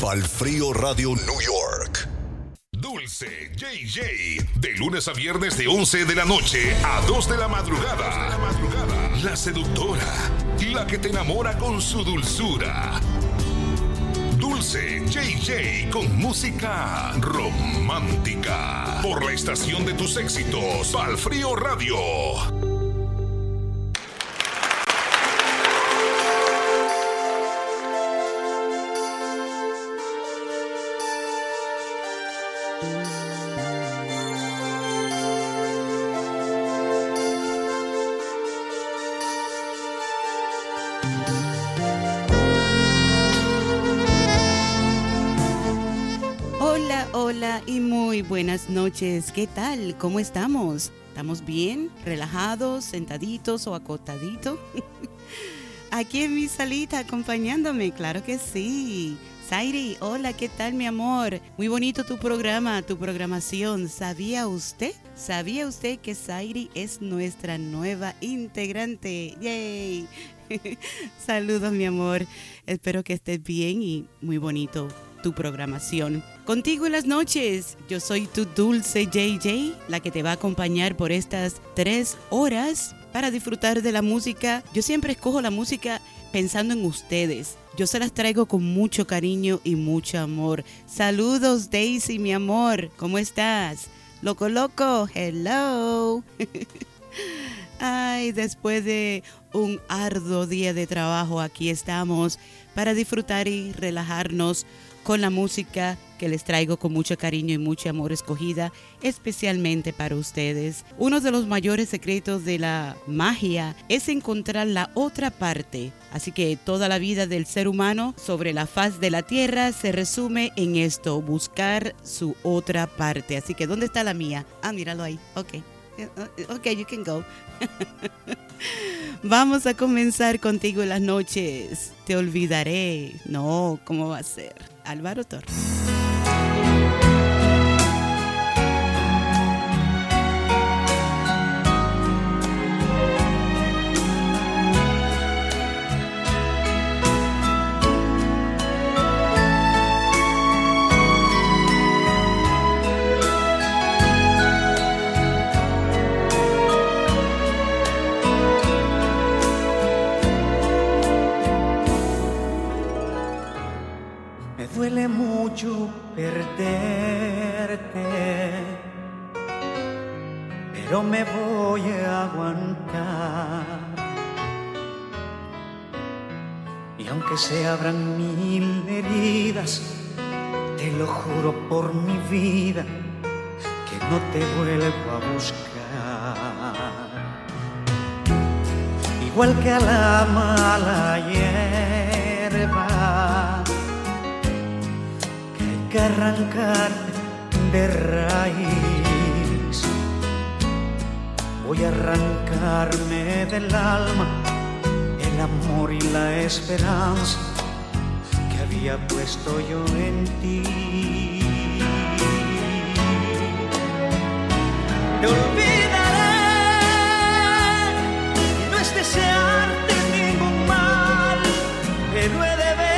Frío Radio New York. Dulce JJ. De lunes a viernes de 11 de la noche a 2 de la madrugada. La seductora. La que te enamora con su dulzura. Dulce JJ con música romántica. Por la estación de tus éxitos. Frío Radio. Noches. ¿Qué tal? ¿Cómo estamos? ¿Estamos bien? ¿Relajados? ¿Sentaditos o acostaditos? Aquí en mi salita acompañándome, claro que sí. Zairi, hola, ¿qué tal mi amor? Muy bonito tu programa, tu programación. ¿Sabía usted? ¿Sabía usted que Zairi es nuestra nueva integrante? ¡Yay! Saludos mi amor. Espero que estés bien y muy bonito tu programación. Contigo en las noches, yo soy tu dulce JJ, la que te va a acompañar por estas tres horas para disfrutar de la música. Yo siempre escojo la música pensando en ustedes. Yo se las traigo con mucho cariño y mucho amor. Saludos Daisy, mi amor. ¿Cómo estás? Loco, loco. Hello. Ay, después de un arduo día de trabajo, aquí estamos para disfrutar y relajarnos con la música que les traigo con mucho cariño y mucho amor escogida especialmente para ustedes. Uno de los mayores secretos de la magia es encontrar la otra parte. Así que toda la vida del ser humano sobre la faz de la tierra se resume en esto, buscar su otra parte. Así que, ¿dónde está la mía? Ah, míralo ahí. Ok. Ok, you can go. Vamos a comenzar contigo en las noches. Te olvidaré. No, ¿cómo va a ser? Álvaro Torres. Perderte, pero me voy a aguantar. Y aunque se abran mil heridas, te lo juro por mi vida que no te vuelvo a buscar. Igual que a la mala hierba que arrancar de raíz. Voy a arrancarme del alma el amor y la esperanza que había puesto yo en ti. Te olvidaré no es desearte ningún mal, pero he de ver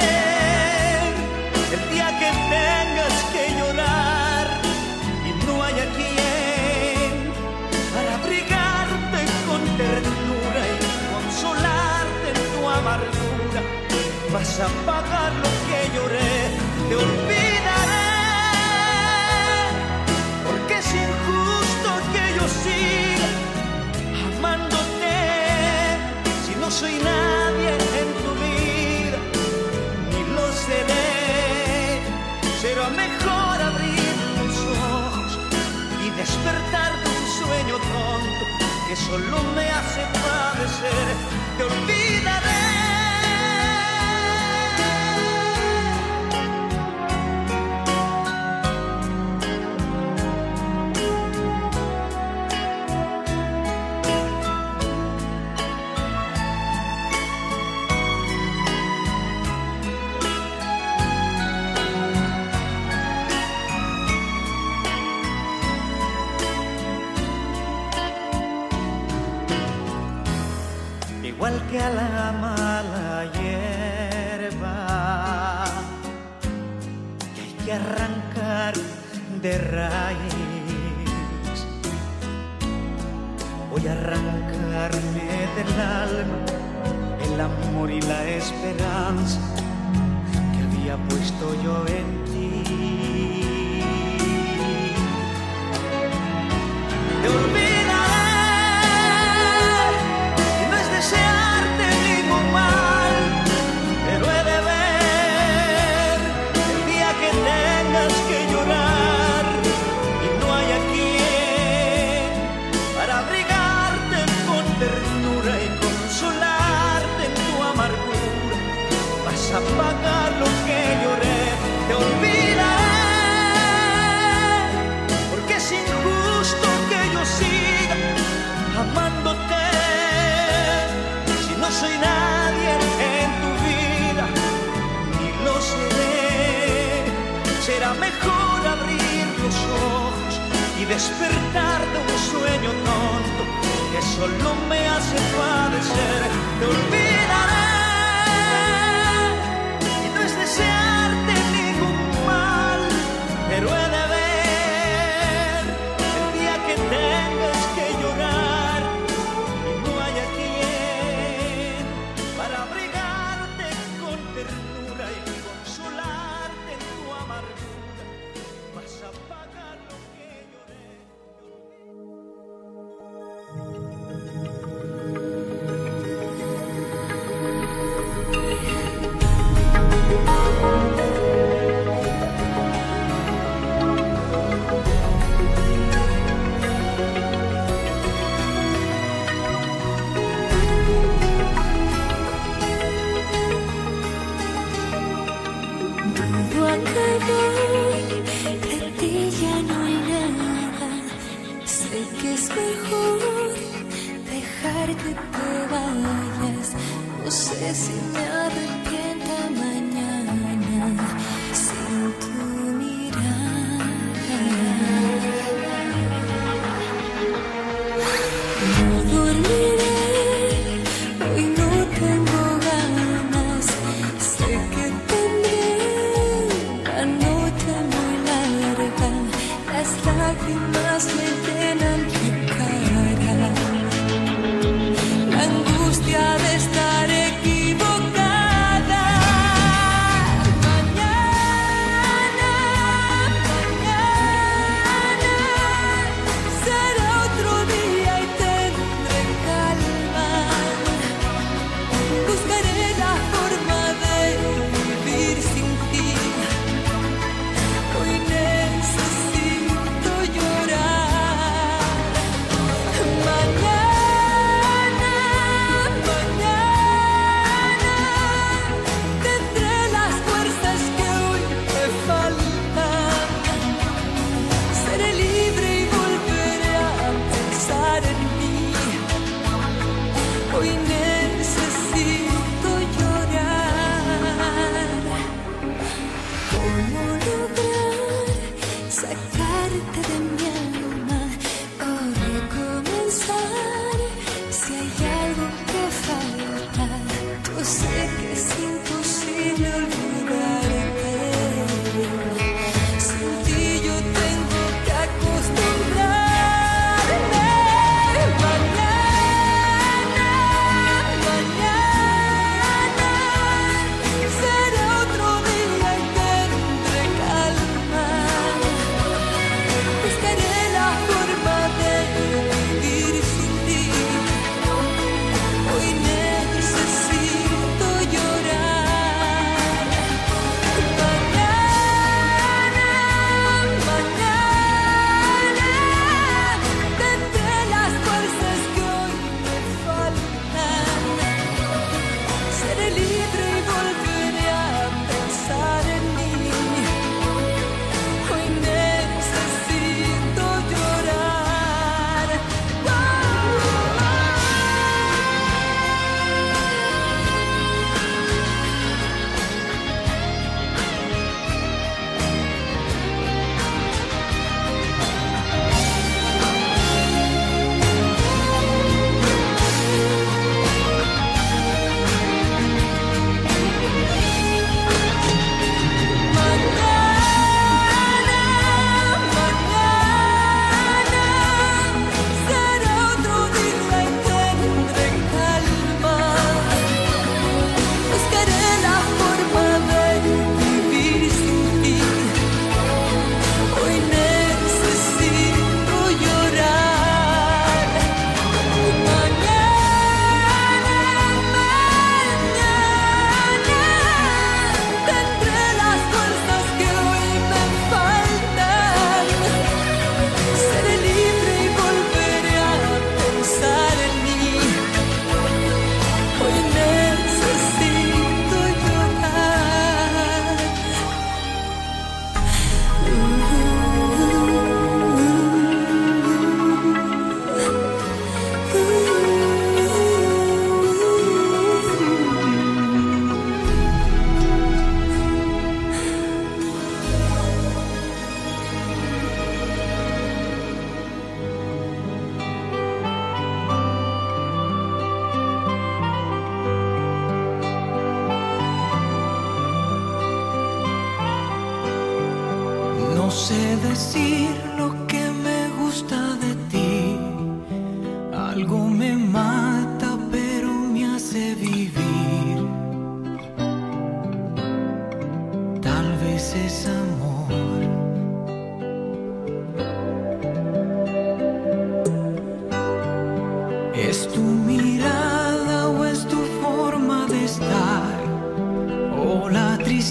vas a pagar lo que lloré, te olvidaré, porque es injusto que yo siga amándote. Si no soy nadie en tu vida, ni lo seré, será mejor abrir los ojos y despertar de un sueño tonto que solo me hace padecer, te olvidaré. que a la mala hierba que hay que arrancar de raíz. Voy a arrancarme del alma el amor y la esperanza que había puesto yo en ti. y despertar de un sueño tonto que solo me hace padecer. Te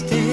la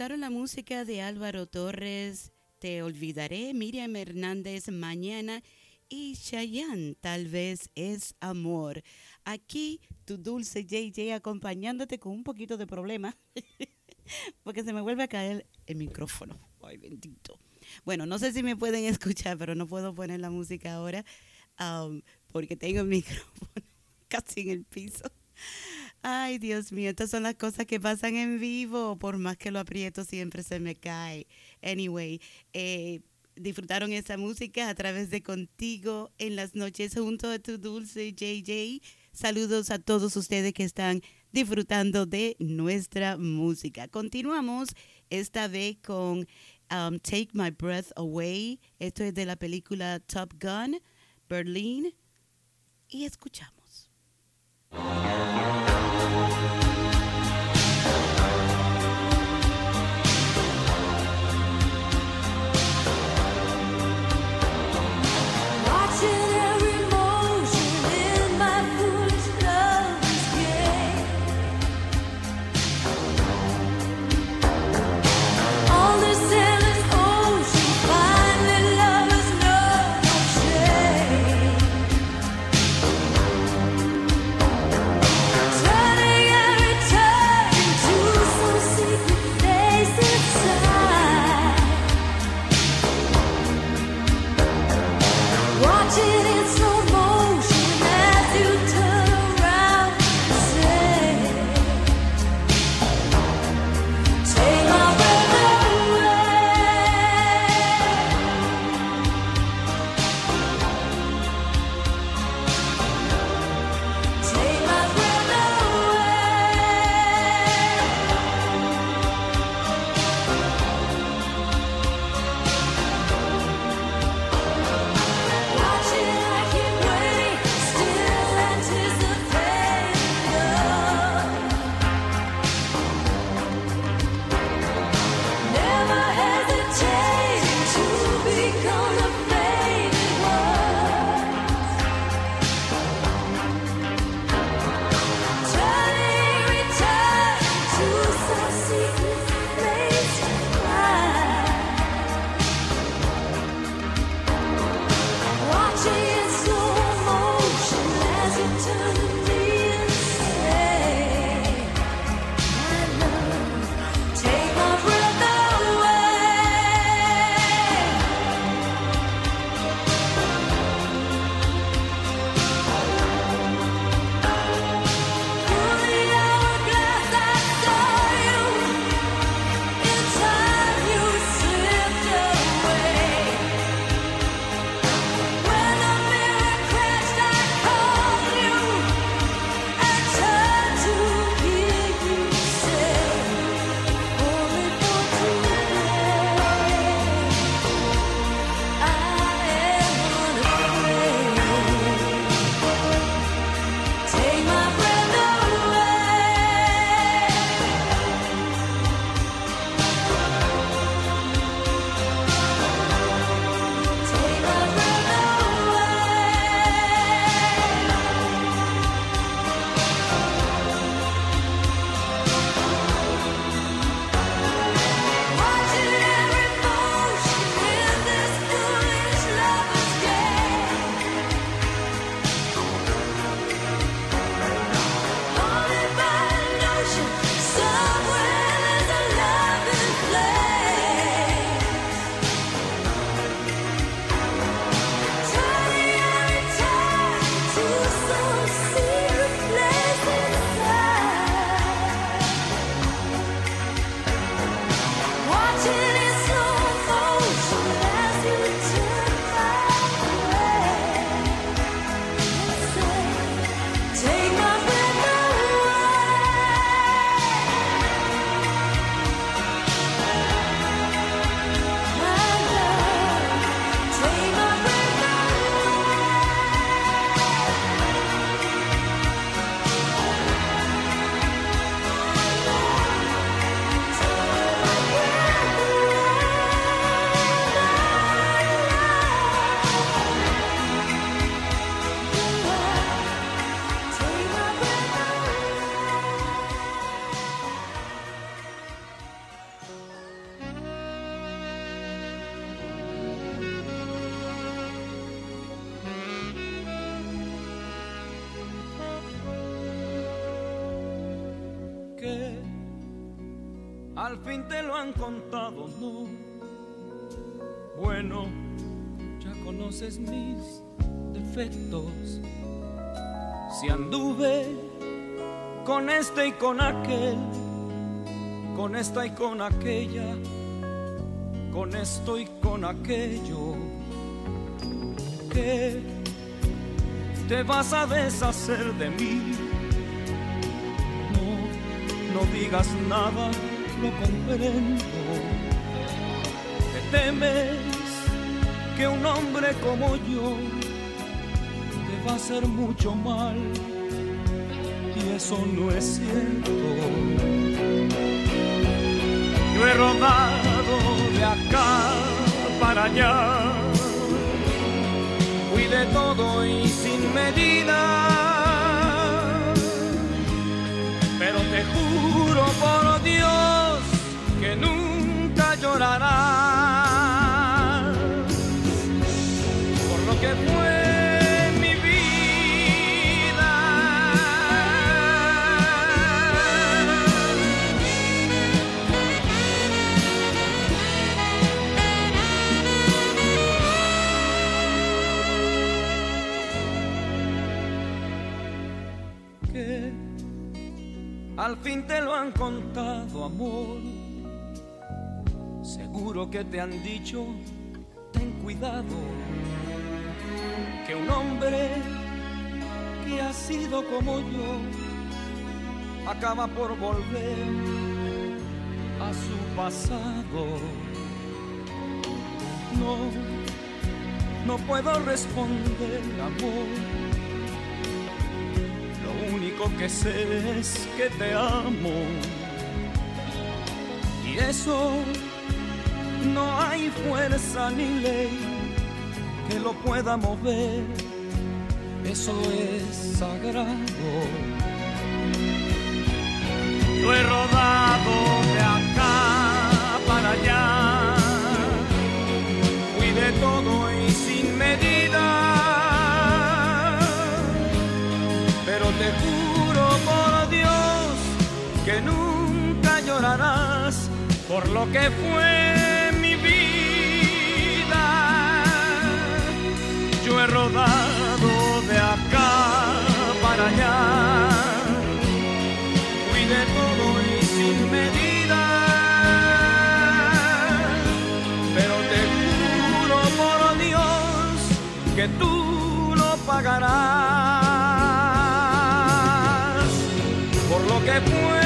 disfrutaron la música de Álvaro Torres, Te Olvidaré, Miriam Hernández, Mañana y Chayanne, Tal vez es amor. Aquí tu dulce JJ acompañándote con un poquito de problema, porque se me vuelve a caer el micrófono. Ay, bendito. Bueno, no sé si me pueden escuchar, pero no puedo poner la música ahora am, porque tengo el micrófono casi en el piso. Ay, Dios mío, estas son las cosas que pasan en vivo. Por más que lo aprieto, siempre se me cae. Anyway, eh, disfrutaron esa música a través de Contigo en las noches junto a tu dulce JJ. Saludos a todos ustedes que están disfrutando de nuestra música. Continuamos esta vez con um, Take My Breath Away. Esto es de la película Top Gun, Berlín. Y escuchamos. Watching han contado, no. Bueno, ya conoces mis defectos. Si anduve con este y con aquel, con esta y con aquella, con esto y con aquello, que te vas a deshacer de mí. No, no digas nada lo comprendo. Te temes que un hombre como yo te va a hacer mucho mal y eso no es cierto. Yo he rodado de acá para allá, fui de todo y sin medida. Que te han dicho, ten cuidado, que un hombre que ha sido como yo acaba por volver a su pasado. No, no puedo responder, amor. Lo único que sé es que te amo. Y eso no hay fuerza ni ley que lo pueda mover. Eso es sagrado. Yo he rodado de acá para allá. Fui de todo y sin medida. Pero te juro por Dios que nunca llorarás por lo que fue rodado de acá para allá. Fui de todo y sin medida. Pero te juro por Dios que tú lo pagarás por lo que fue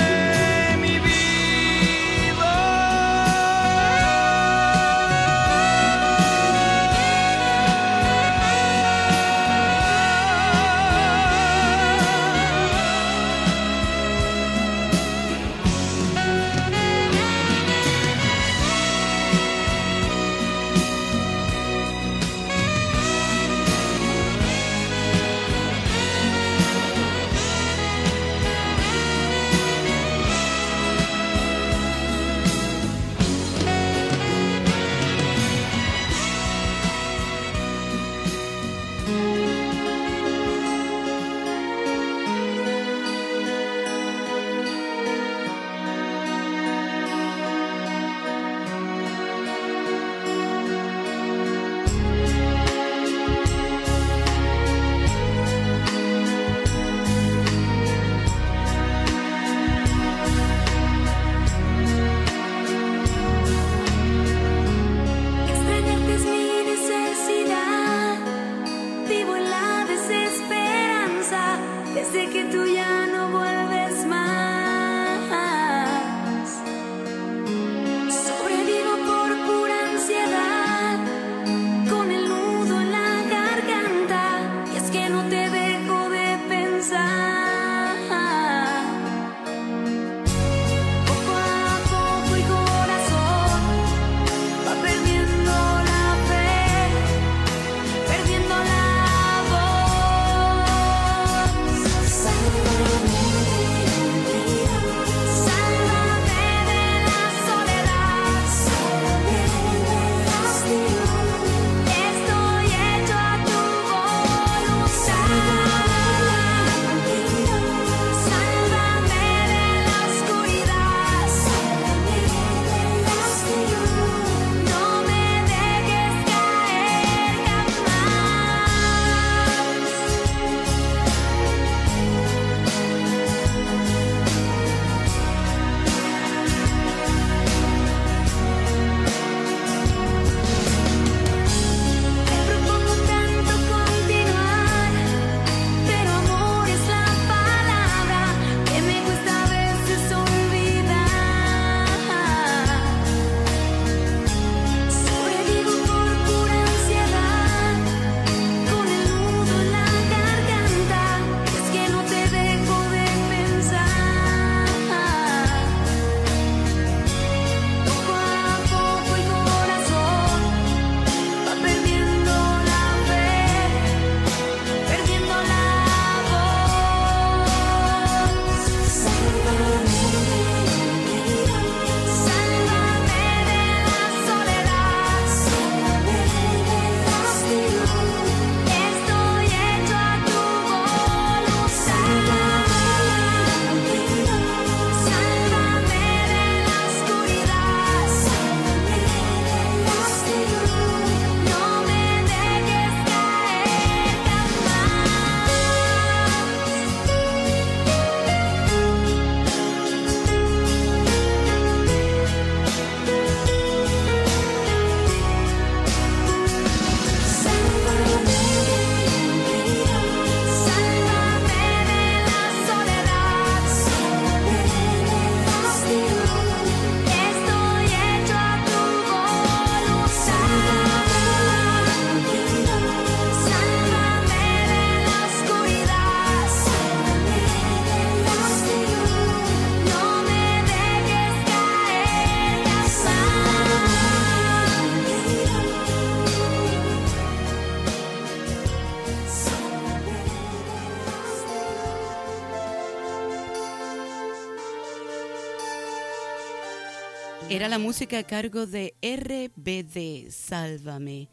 música a cargo de RBD, Sálvame.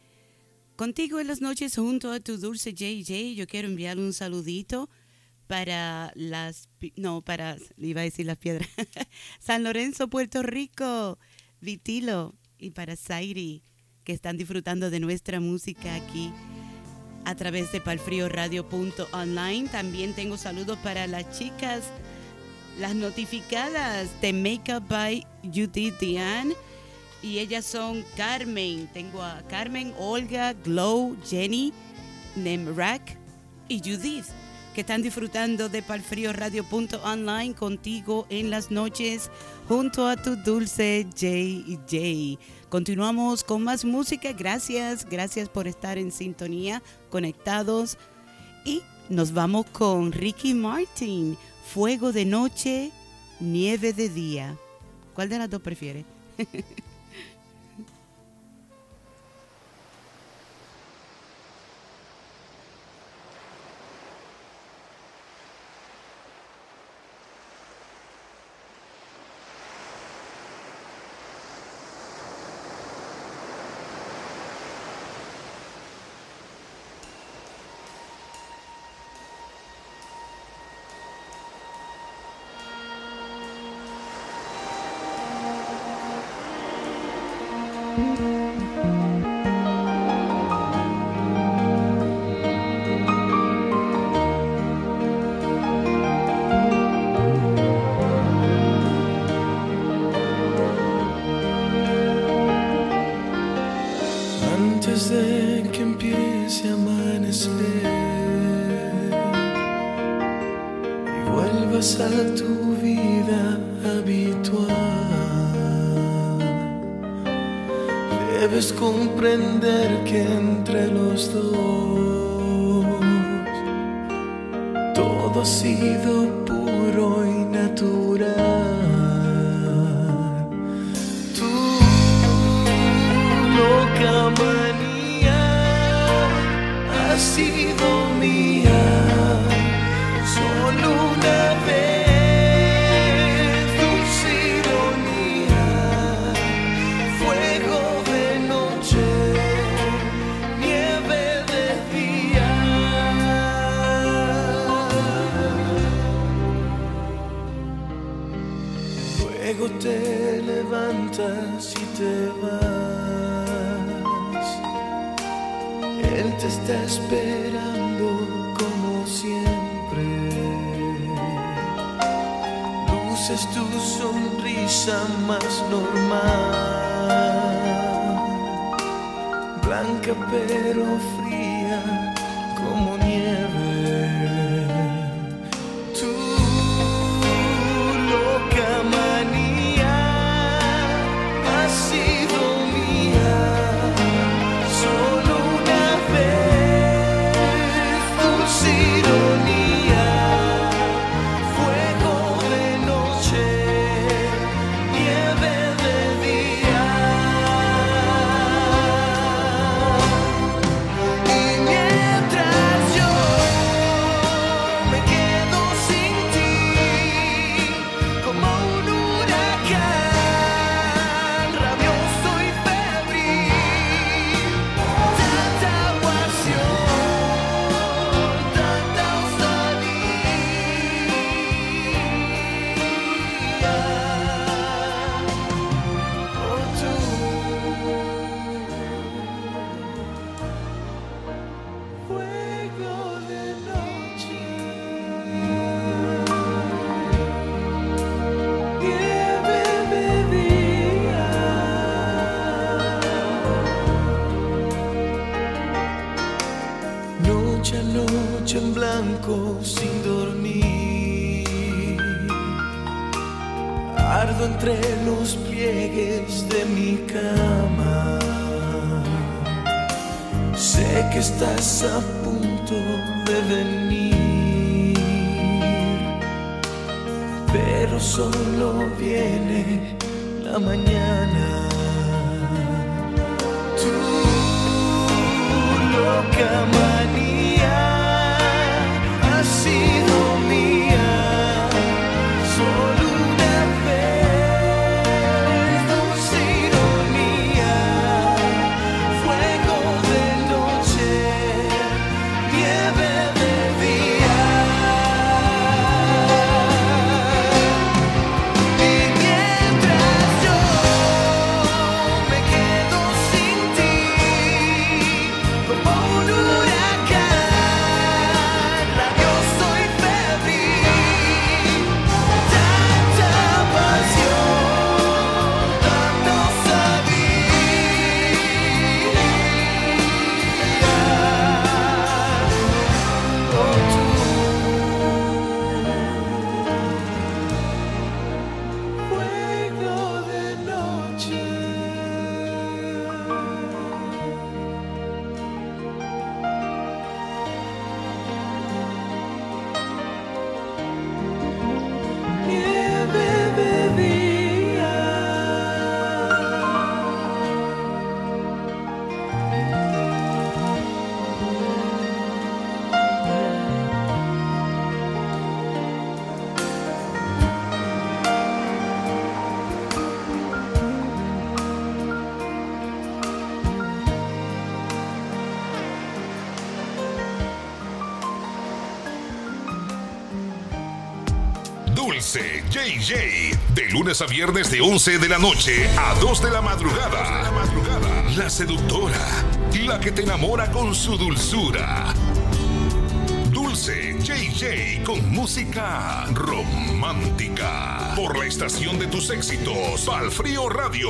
Contigo en las noches junto a tu dulce JJ, yo quiero enviar un saludito para las, no, para, iba a decir las piedras, San Lorenzo, Puerto Rico, Vitilo y para Zairi, que están disfrutando de nuestra música aquí a través de palfrioradio.online. También tengo saludos para las chicas, las notificadas de Makeup by Judith Diane. Y ellas son Carmen. Tengo a Carmen, Olga, Glow, Jenny, Nemrak y Judith, que están disfrutando de palfrioradio.online contigo en las noches junto a tu dulce JJ. Continuamos con más música. Gracias, gracias por estar en sintonía, conectados. Y nos vamos con Ricky Martin. Fuego de noche, nieve de día. ¿Cuál de las dos prefiere? De lunes a viernes de 11 de la noche a 2 de la madrugada. La seductora. La que te enamora con su dulzura. Dulce JJ con música romántica. Por la estación de tus éxitos, Palfrío Radio.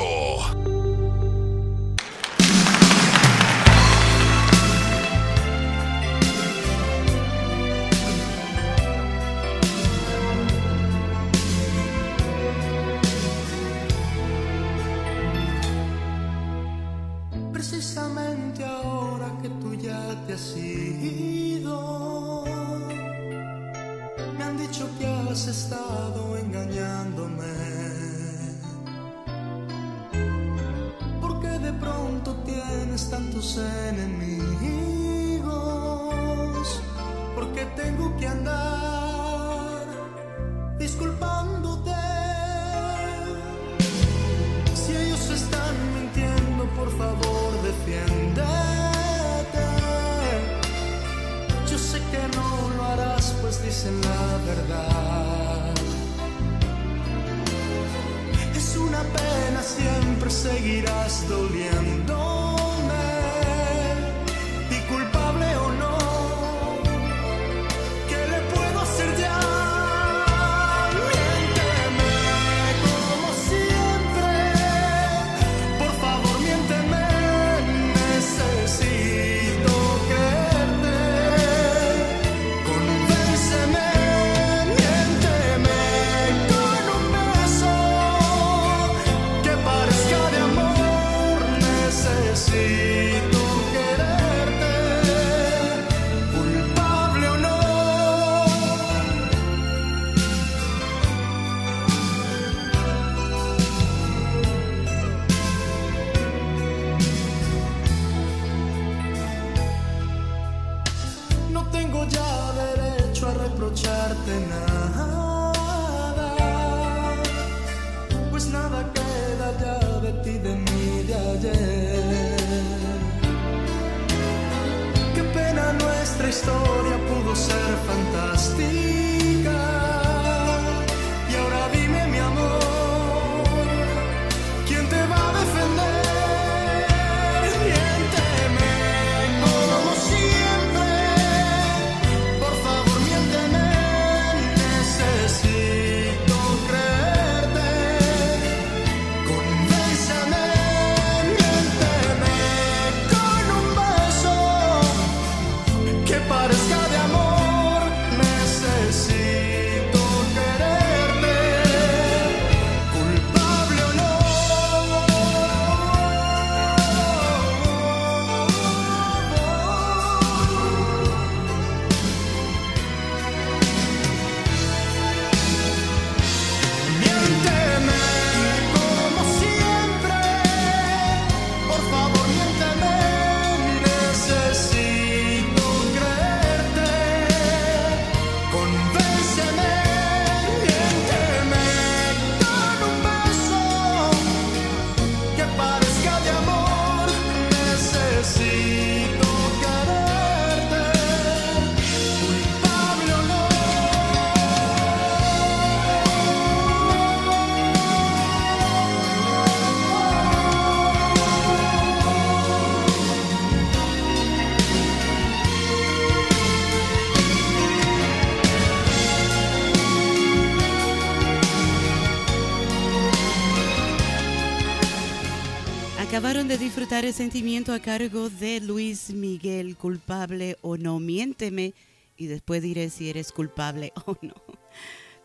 Acabaron de disfrutar el sentimiento a cargo de Luis Miguel, culpable o no. Miénteme y después diré si eres culpable o no.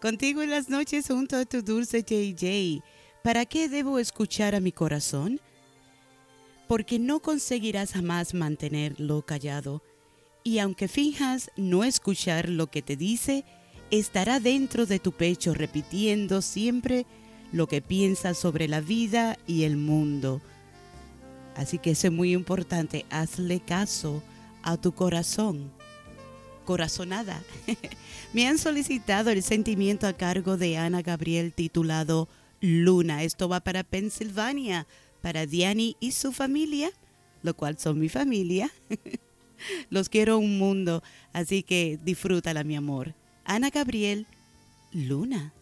Contigo en las noches junto a tu dulce JJ. ¿Para qué debo escuchar a mi corazón? Porque no conseguirás jamás mantenerlo callado. Y aunque finjas no escuchar lo que te dice, estará dentro de tu pecho repitiendo siempre lo que piensas sobre la vida y el mundo. Así que eso es muy importante. Hazle caso a tu corazón. Corazonada. Me han solicitado el sentimiento a cargo de Ana Gabriel titulado Luna. Esto va para Pensilvania, para Diani y su familia, lo cual son mi familia. Los quiero un mundo, así que disfrútala, mi amor. Ana Gabriel, Luna.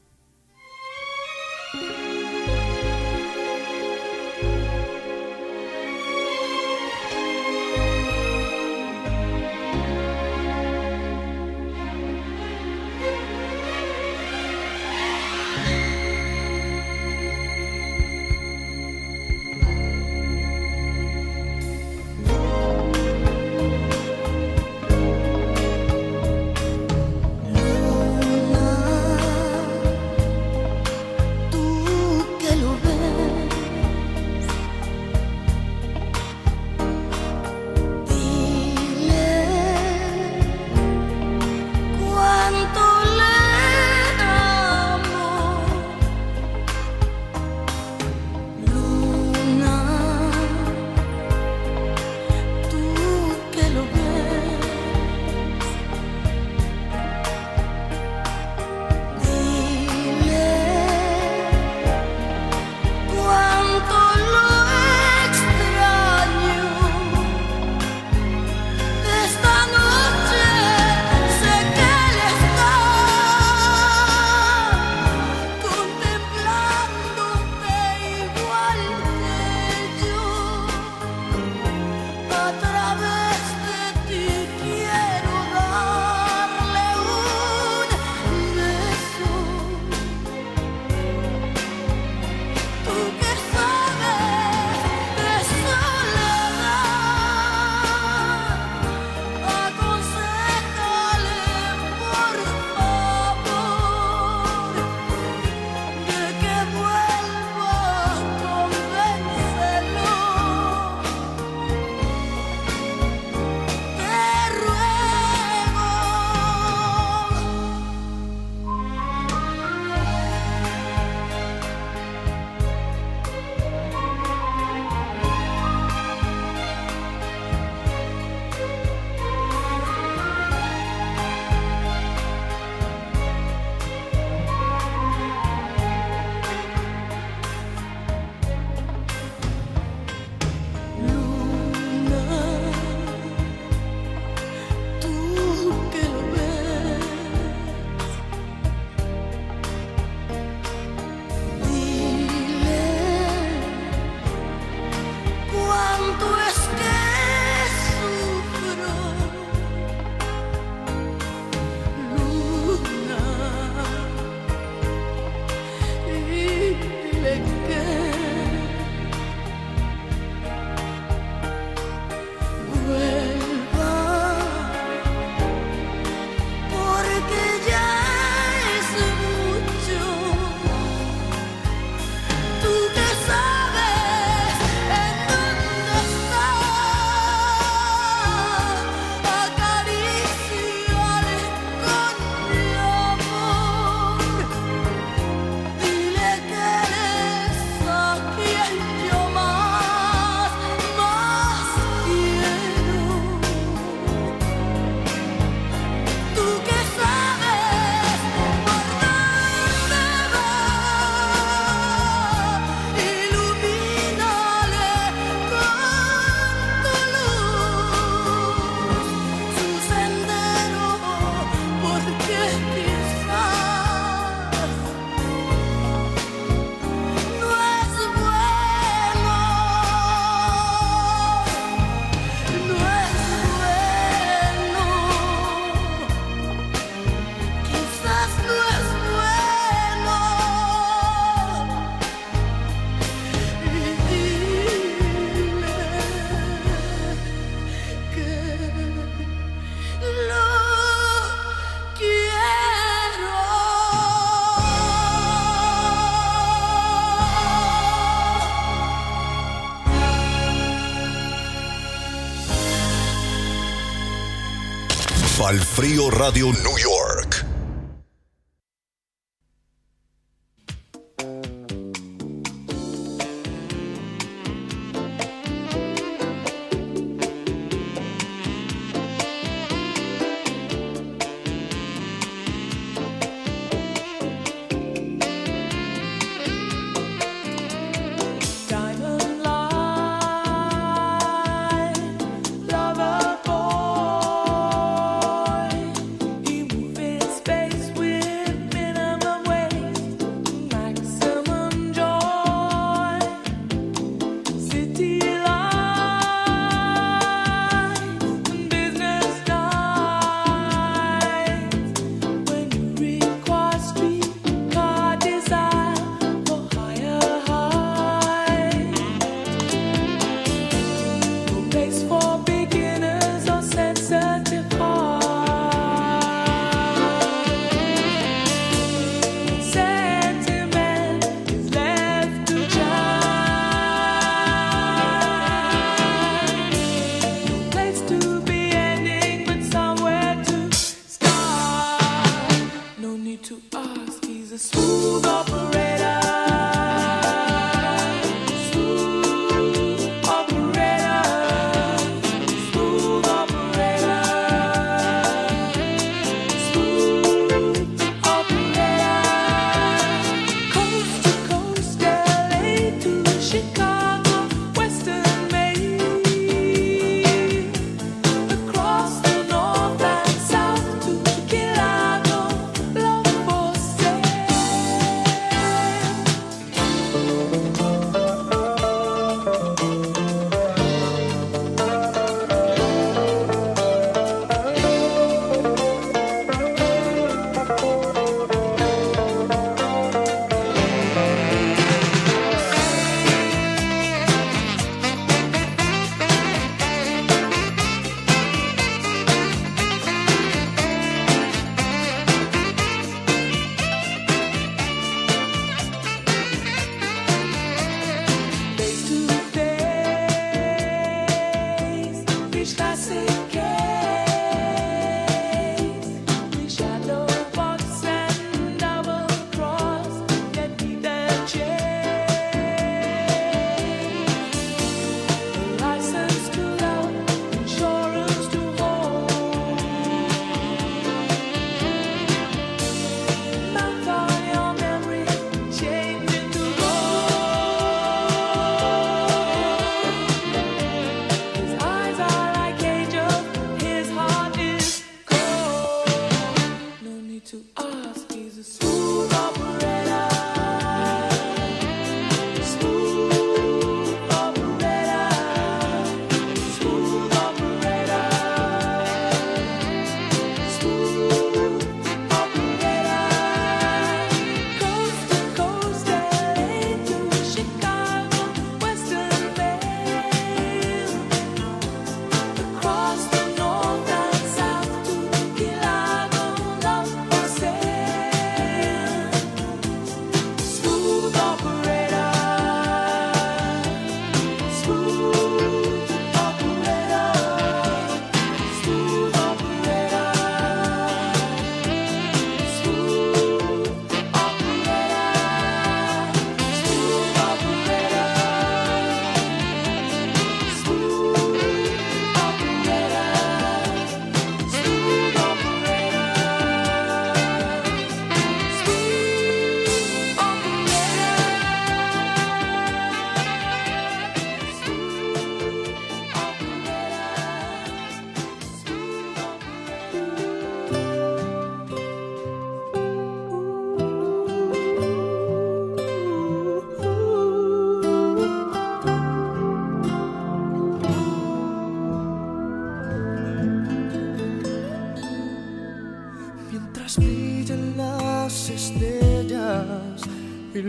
Escalofrío Radio New York.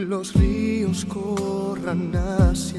Los ríos corran hacia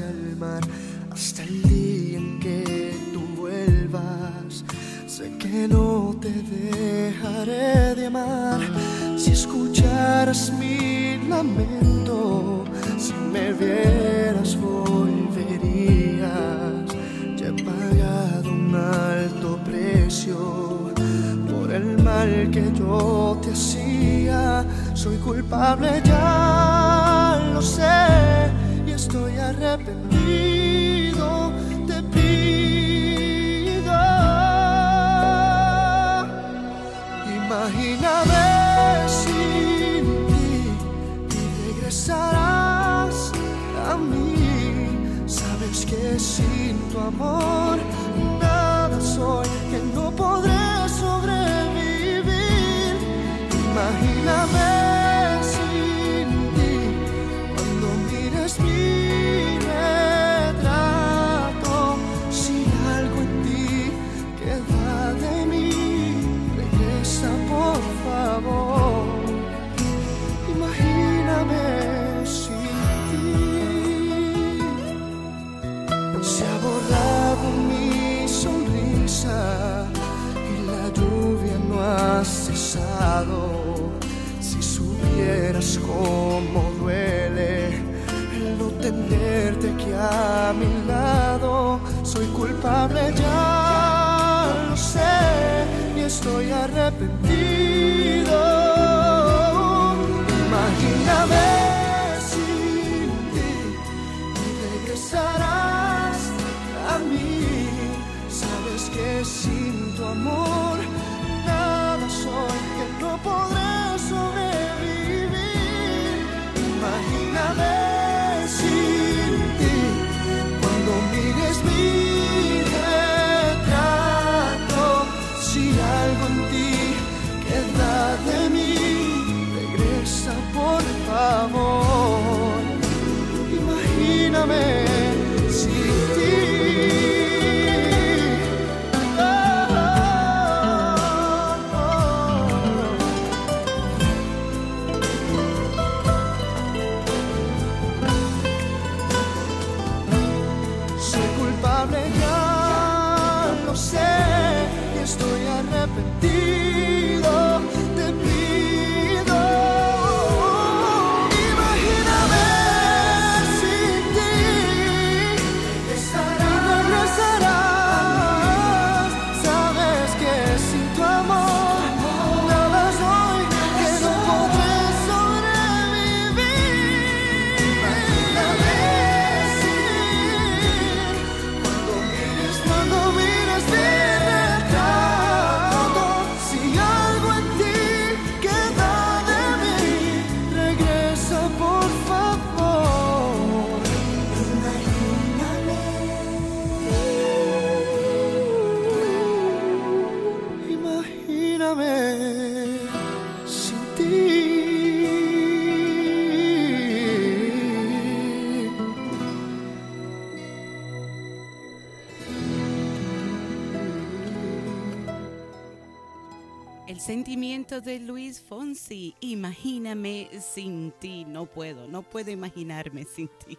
de Luis Fonsi, imagíname sin ti, no puedo, no puedo imaginarme sin ti.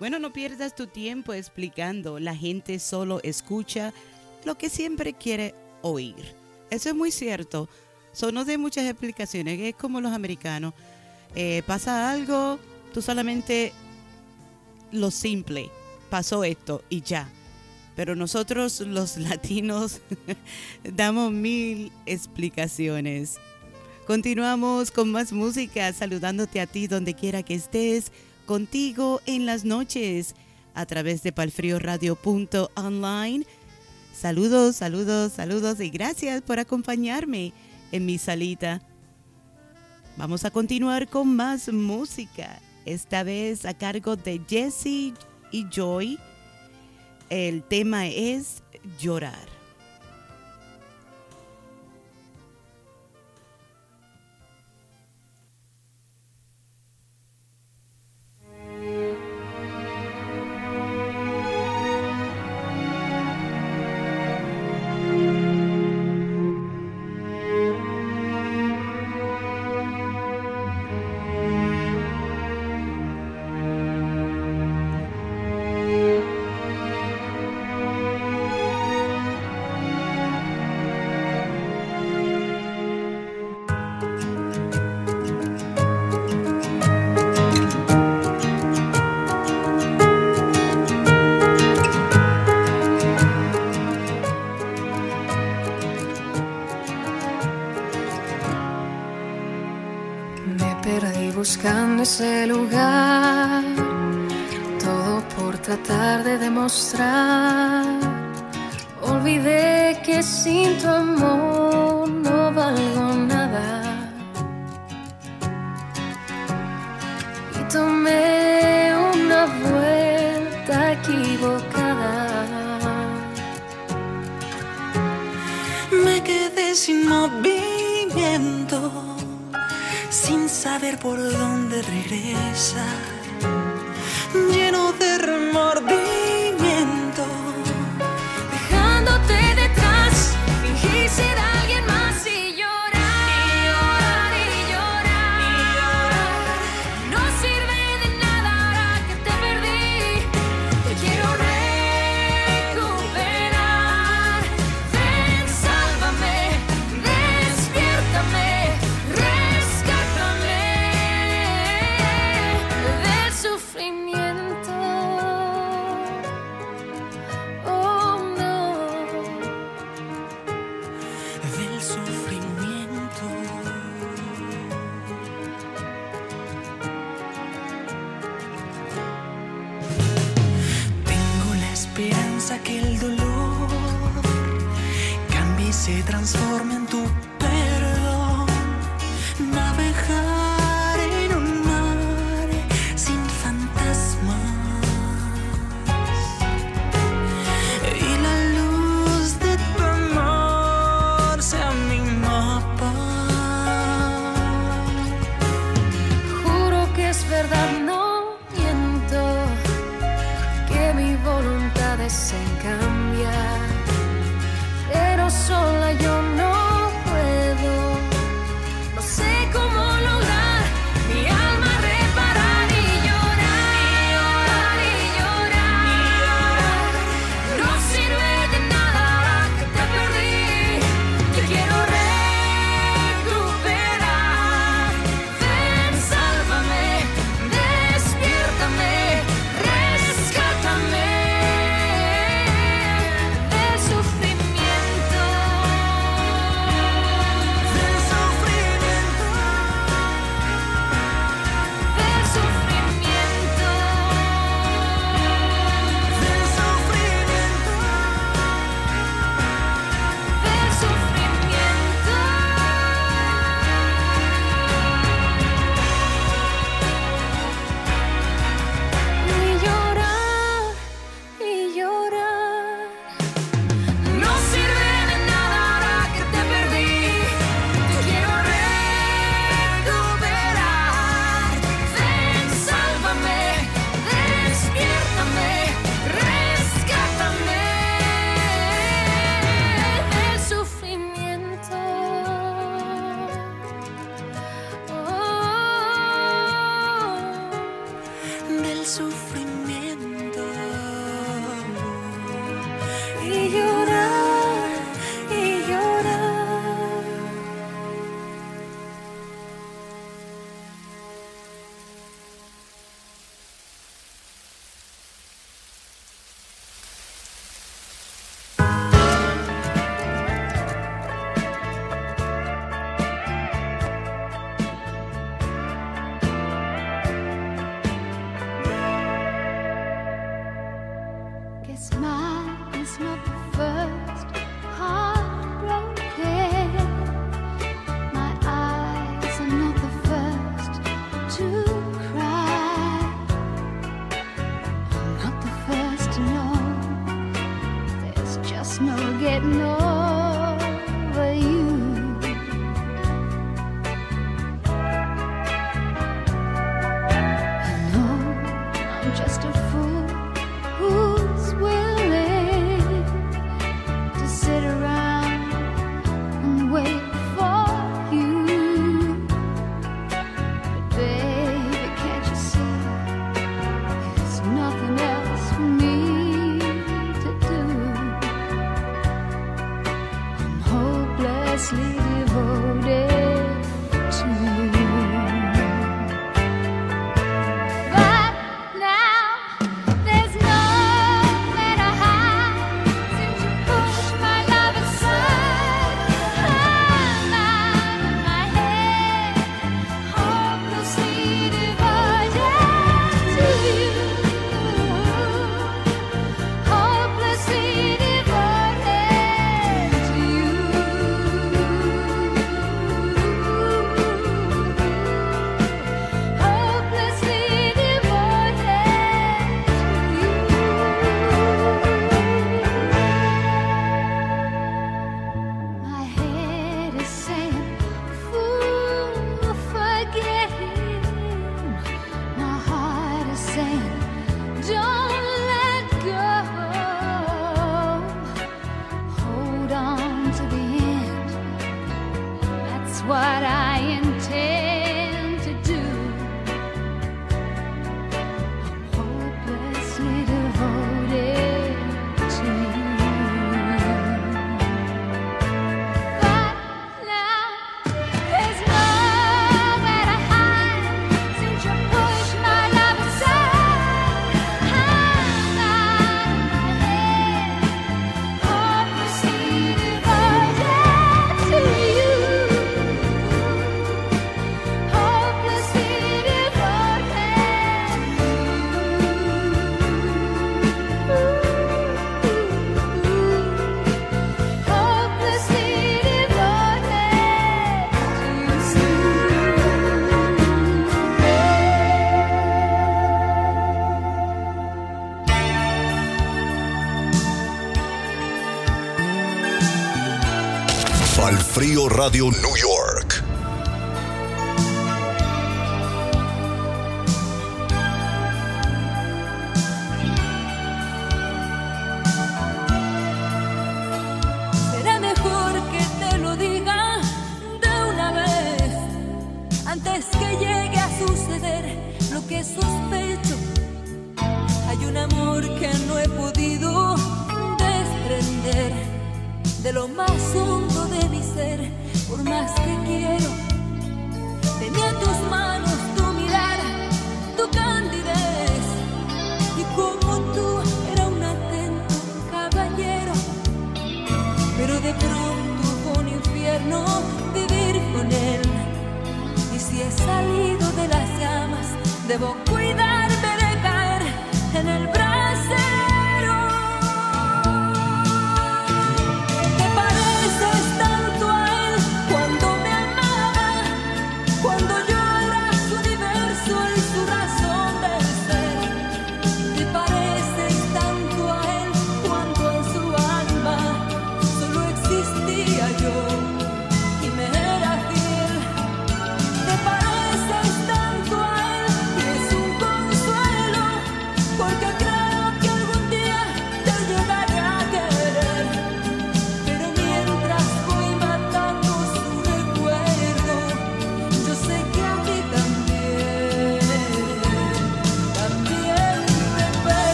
Bueno, no pierdas tu tiempo explicando, la gente solo escucha lo que siempre quiere oír. Eso es muy cierto, son de muchas explicaciones, es como los americanos. Eh, pasa algo, tú solamente lo simple, pasó esto y ya. Pero nosotros los latinos damos mil explicaciones. Continuamos con más música, saludándote a ti donde quiera que estés, contigo en las noches, a través de palfrioradio.online. Saludos, saludos, saludos y gracias por acompañarme en mi salita. Vamos a continuar con más música, esta vez a cargo de Jesse y Joy. El tema es llorar. Olvidé que sin tu amor no valgo nada. Y tomé una vuelta equivocada. Me quedé sin movimiento, sin saber por dónde regresar Radio New York.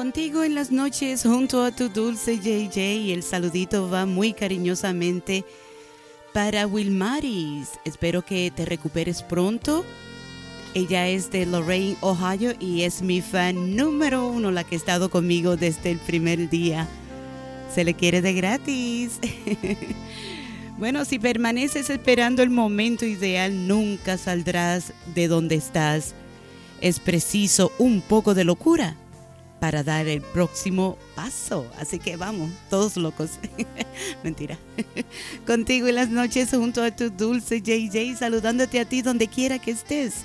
Contigo en las noches junto a tu dulce JJ. El saludito va muy cariñosamente para Wilmaris. Espero que te recuperes pronto. Ella es de Lorraine, Ohio y es mi fan número uno, la que ha estado conmigo desde el primer día. Se le quiere de gratis. bueno, si permaneces esperando el momento ideal, nunca saldrás de donde estás. Es preciso un poco de locura para dar el próximo paso. Así que vamos, todos locos. Mentira. Contigo en las noches junto a tu dulce JJ, saludándote a ti donde quiera que estés.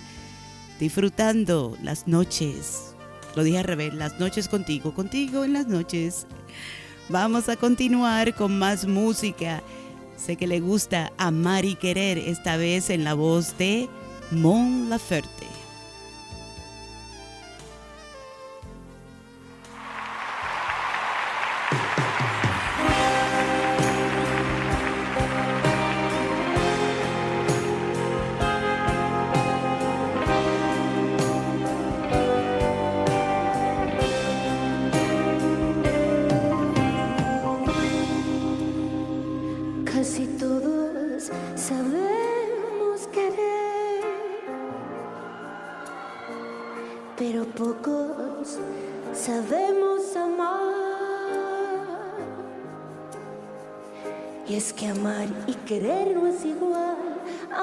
Disfrutando las noches. Lo dije al revés, las noches contigo, contigo en las noches. Vamos a continuar con más música. Sé que le gusta amar y querer, esta vez en la voz de Mon Laferte.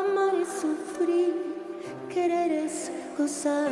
Amar es sufrir, querer es gozar.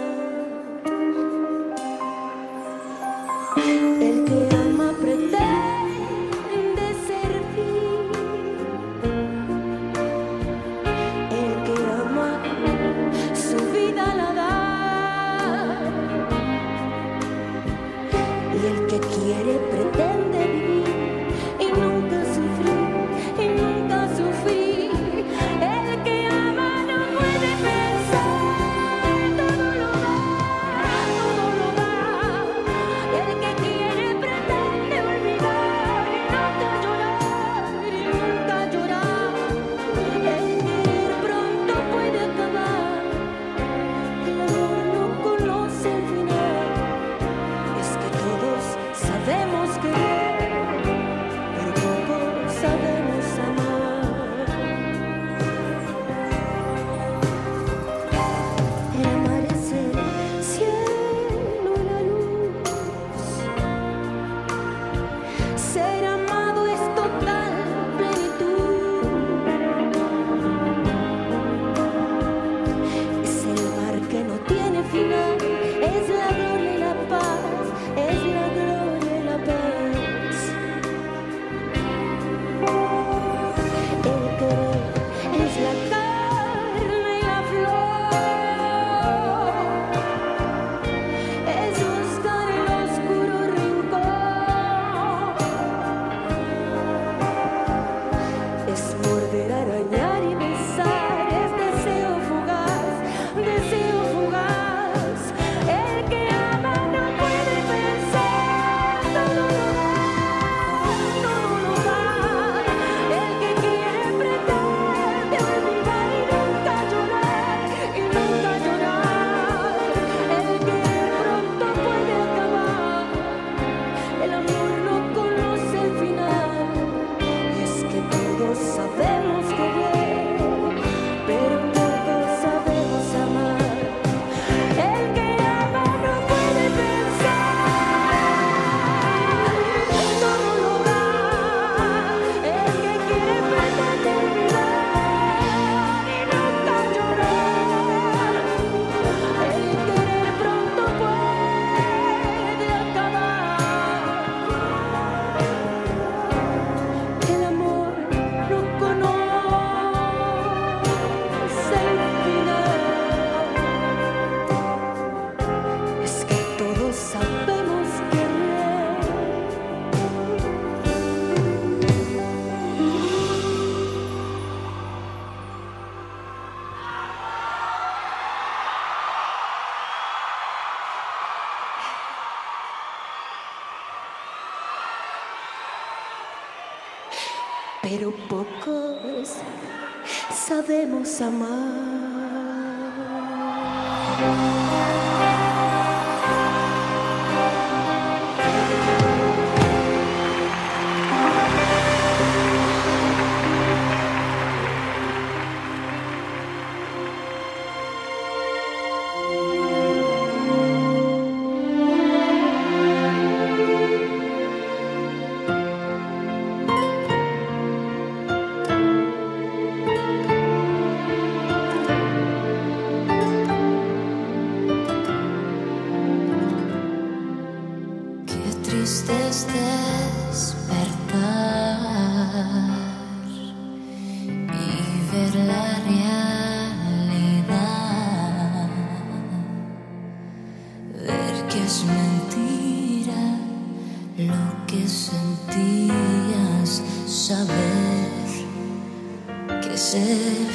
Pero pocos sabemos amar. Es mentira lo que sentías, saber que es el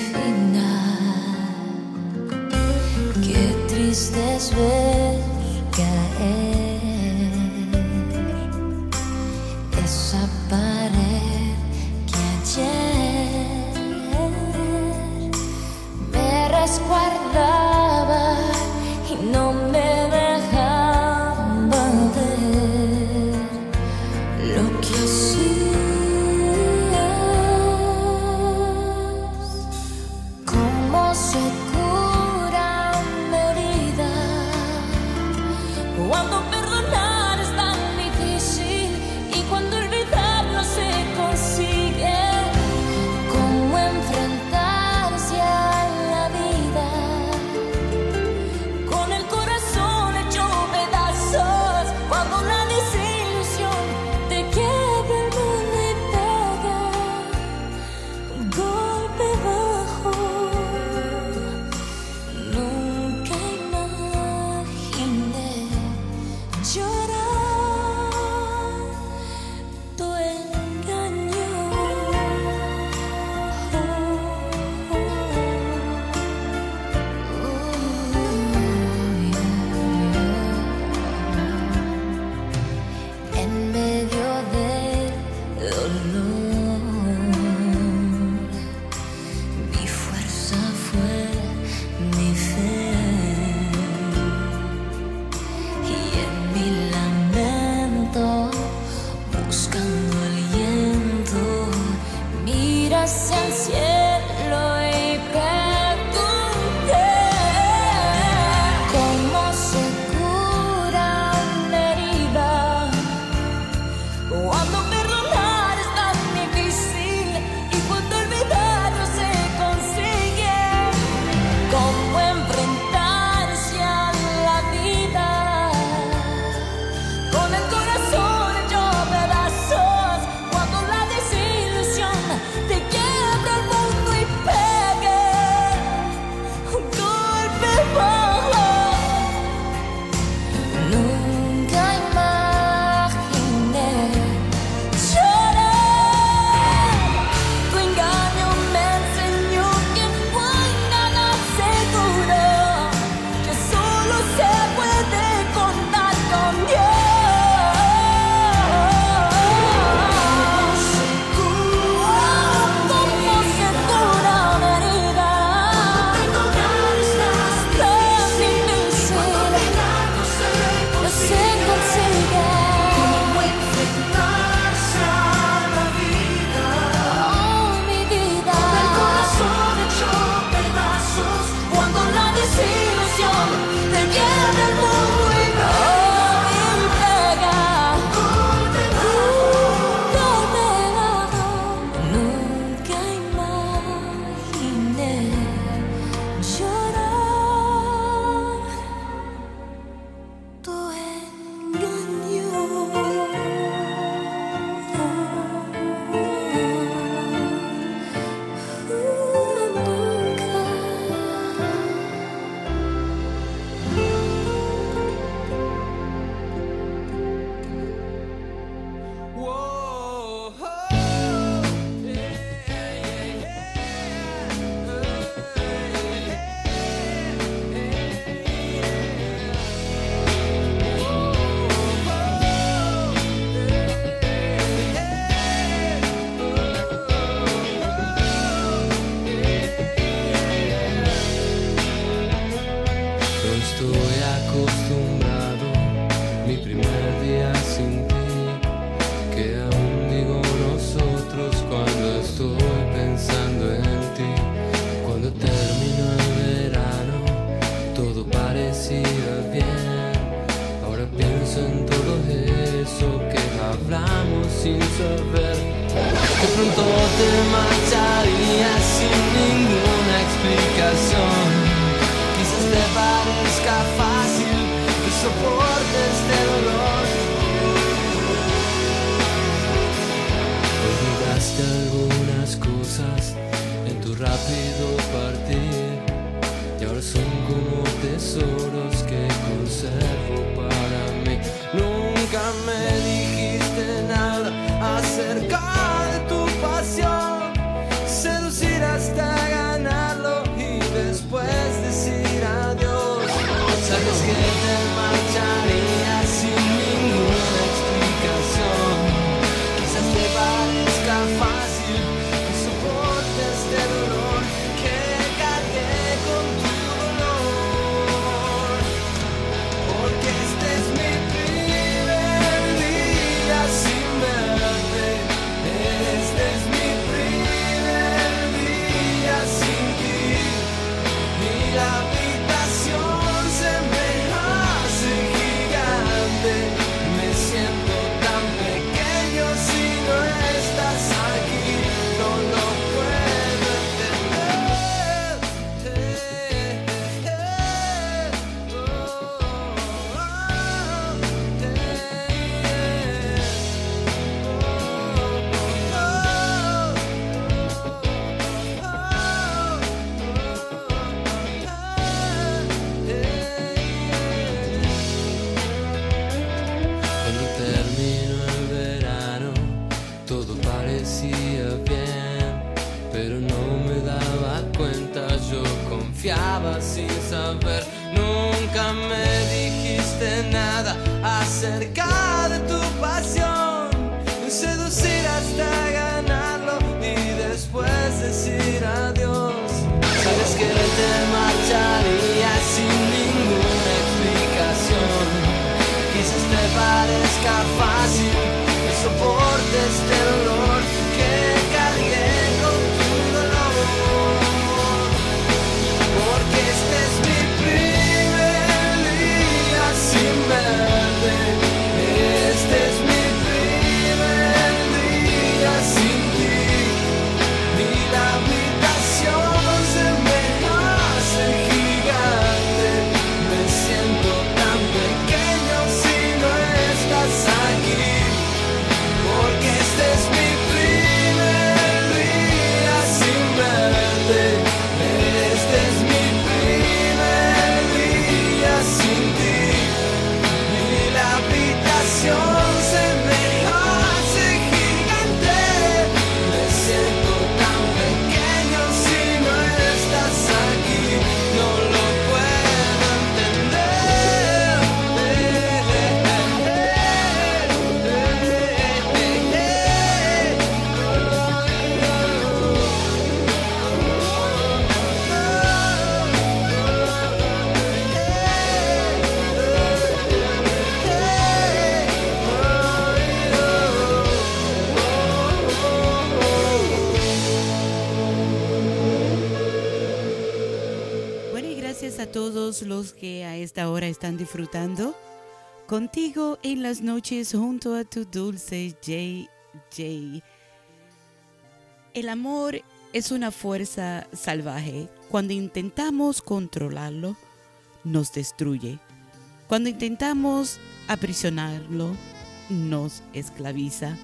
disfrutando contigo en las noches junto a tu dulce JJ. El amor es una fuerza salvaje. Cuando intentamos controlarlo, nos destruye. Cuando intentamos aprisionarlo, nos esclaviza.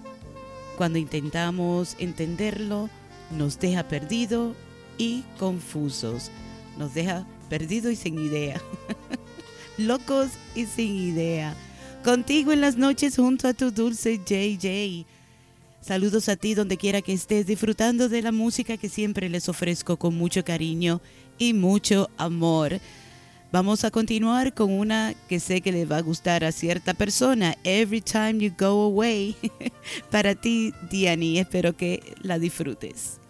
Cuando intentamos entenderlo, nos deja perdido y confusos. Nos deja perdido y sin idea. Locos y sin idea. Contigo en las noches junto a tu dulce JJ. Saludos a ti donde quiera que estés disfrutando de la música que siempre les ofrezco con mucho cariño y mucho amor. Vamos a continuar con una que sé que le va a gustar a cierta persona. Every time you go away. Para ti, Diani, espero que la disfrutes.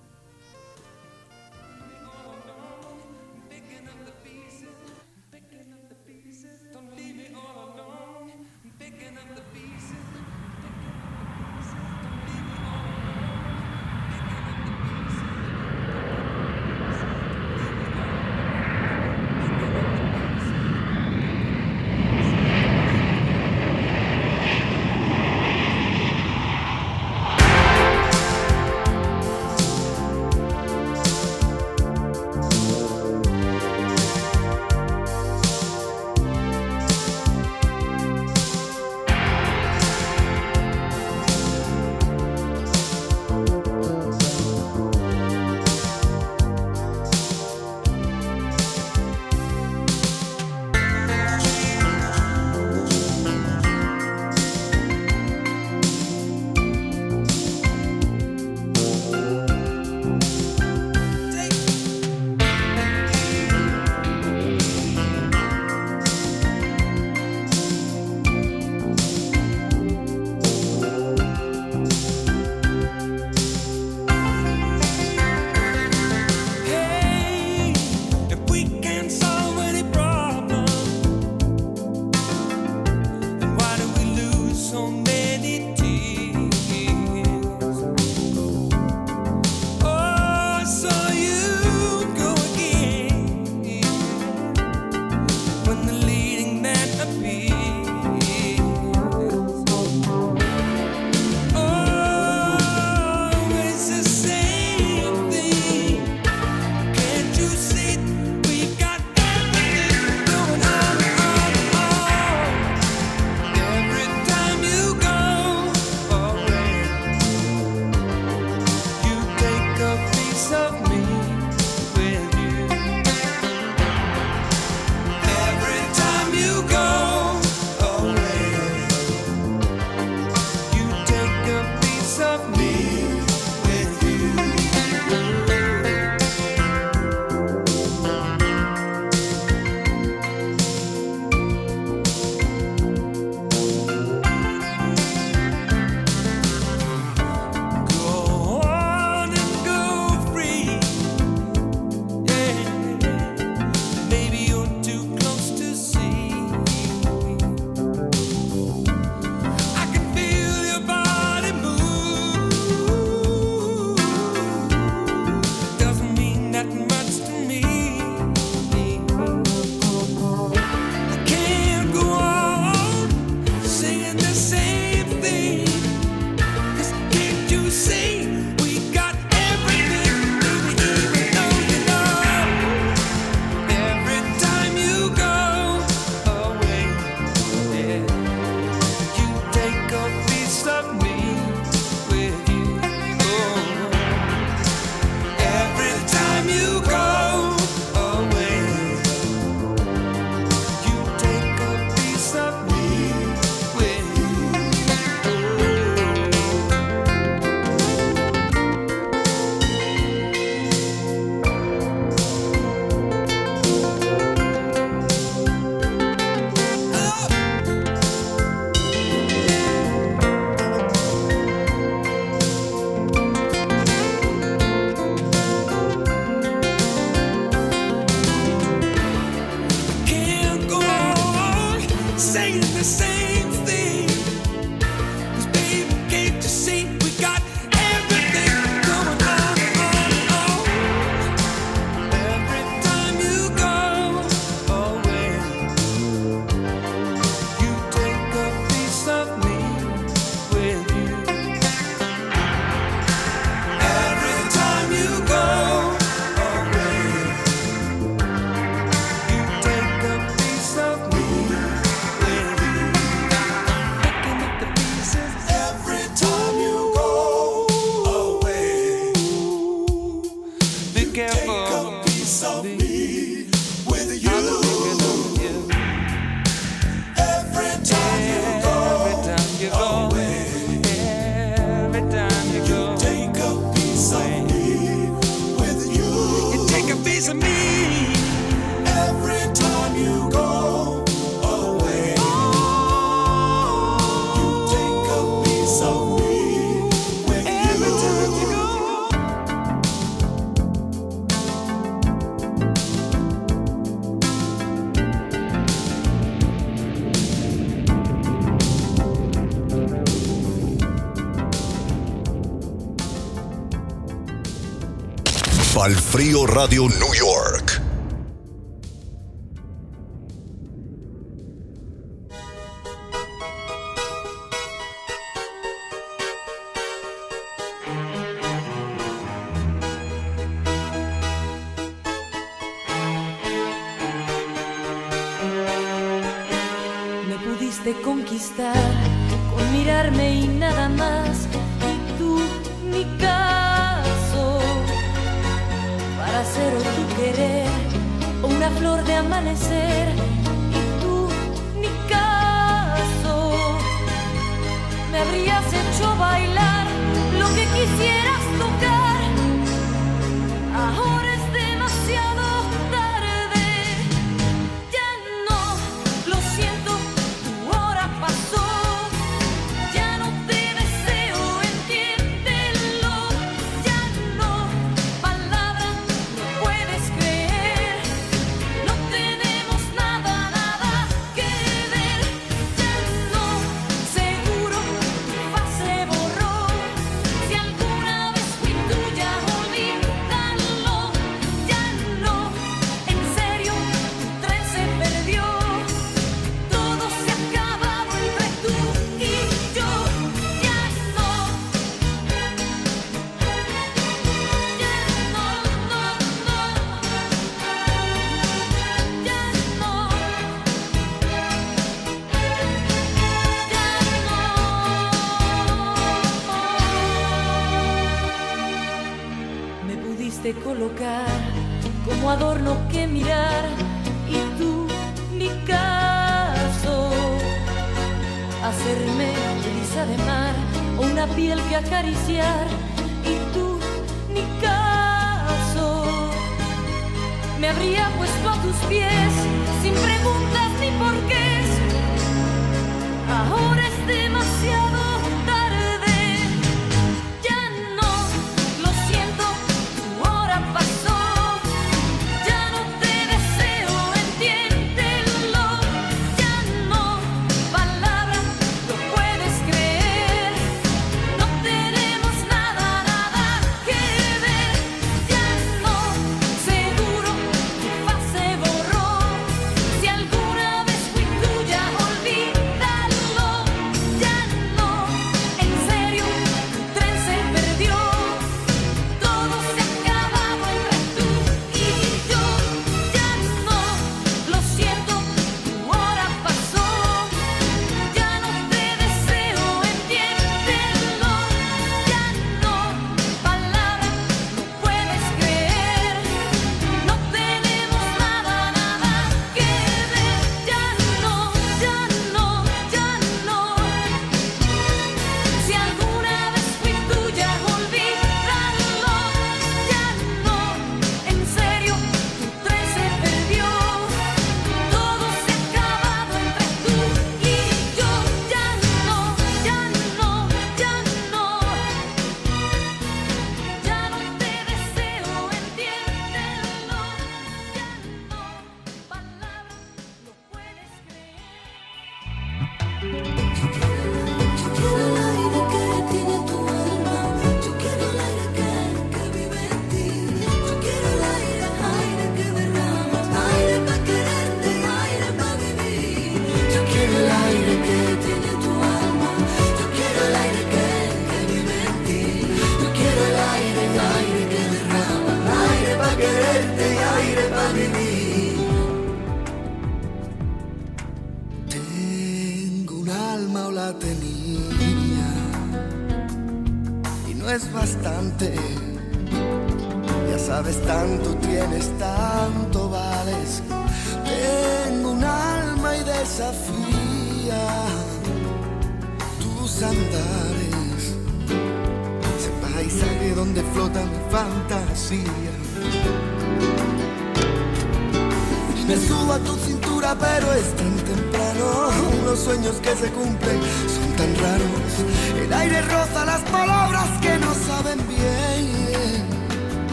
Radio New York.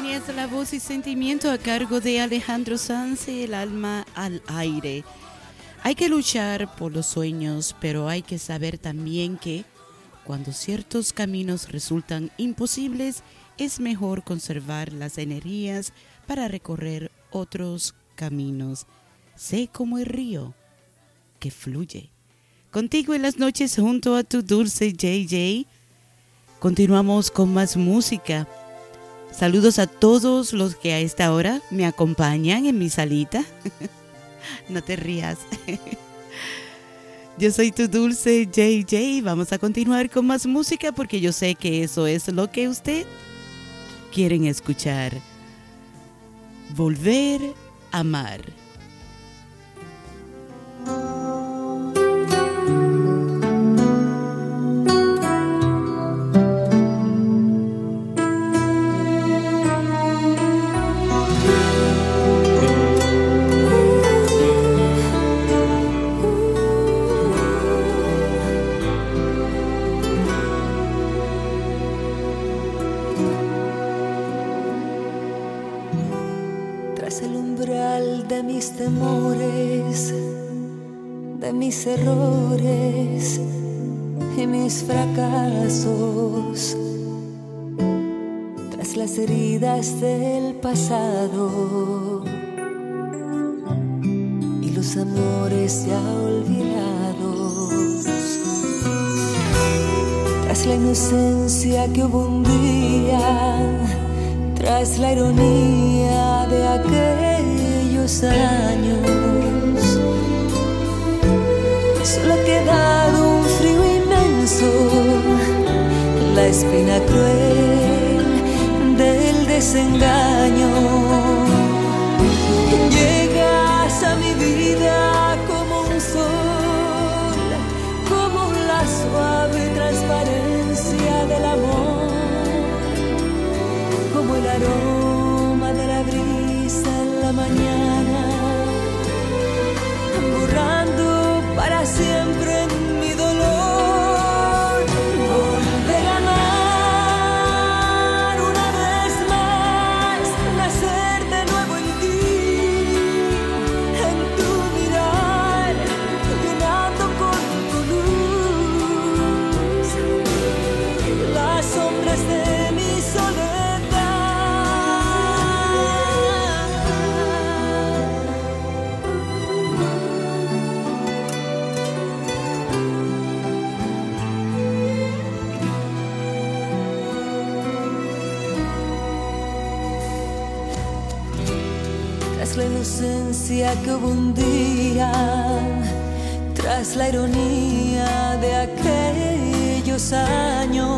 Tenías la voz y sentimiento a cargo de Alejandro Sanz, el alma al aire. Hay que luchar por los sueños, pero hay que saber también que cuando ciertos caminos resultan imposibles, es mejor conservar las energías para recorrer otros caminos. Sé como el río que fluye. Contigo en las noches junto a tu dulce JJ. Continuamos con más música. Saludos a todos los que a esta hora me acompañan en mi salita. no te rías. Yo soy tu dulce JJ. Vamos a continuar con más música porque yo sé que eso es lo que usted quieren escuchar. Volver a amar. Mis errores y mis fracasos, tras las heridas del pasado y los amores ya olvidados, tras la inocencia que hubo un día, tras la ironía de aquellos años, solo ha quedado un frío inmenso, la espina cruel del desengaño. Llegas a mi vida como un sol, como la suave transparencia del amor como el aroma de la brisa en la mañana, para siempre que hubo un día, tras la ironía de aquellos años,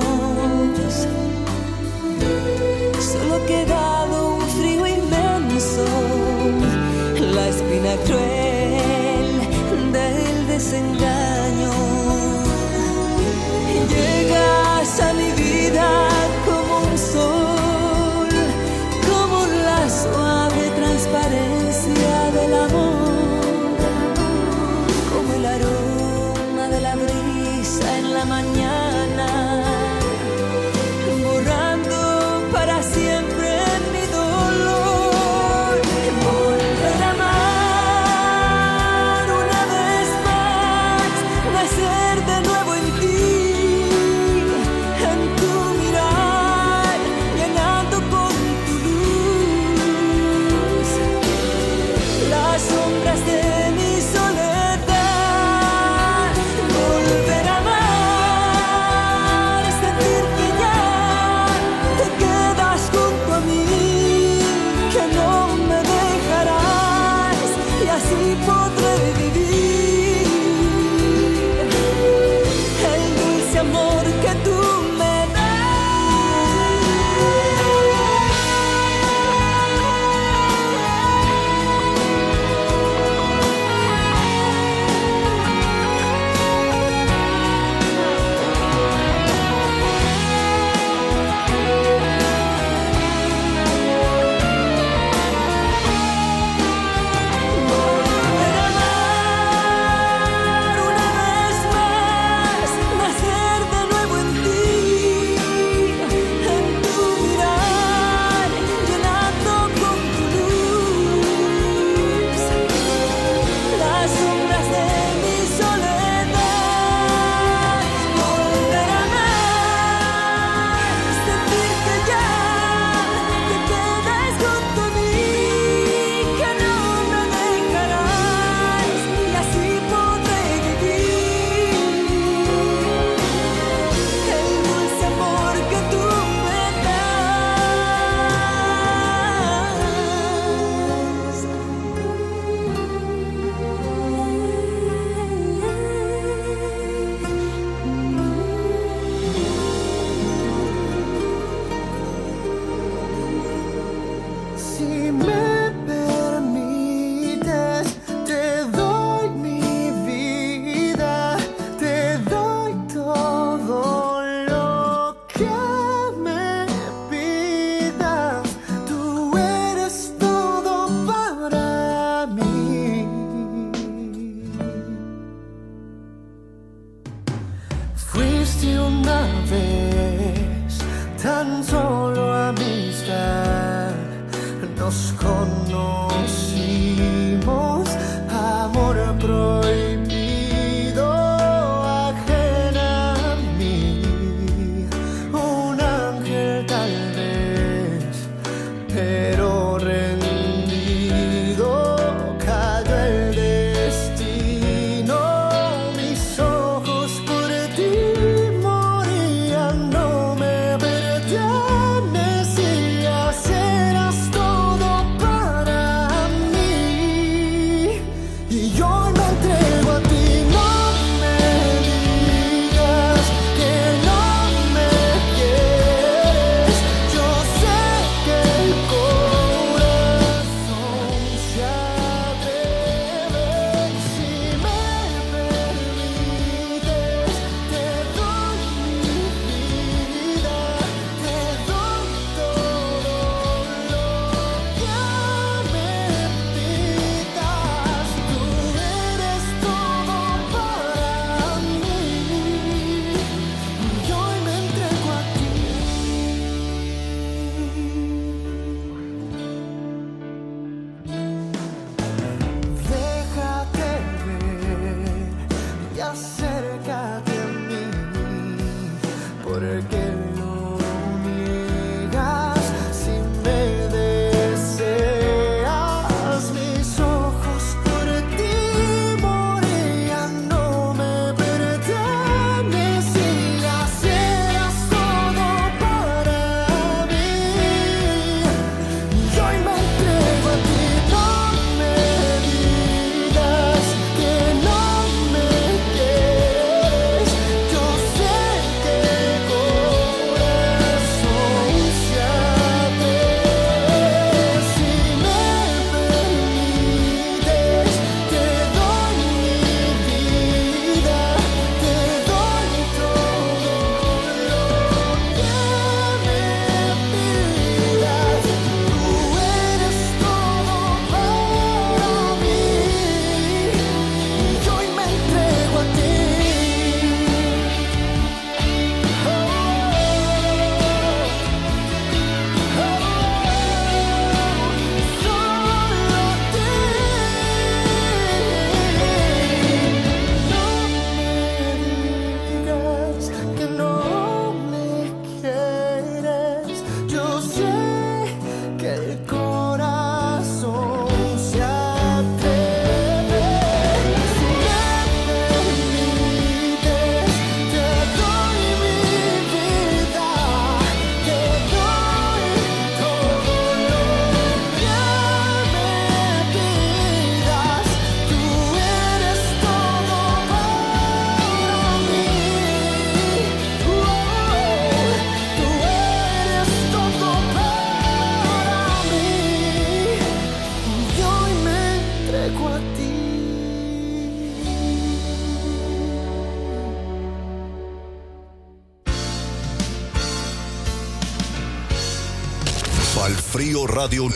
Radio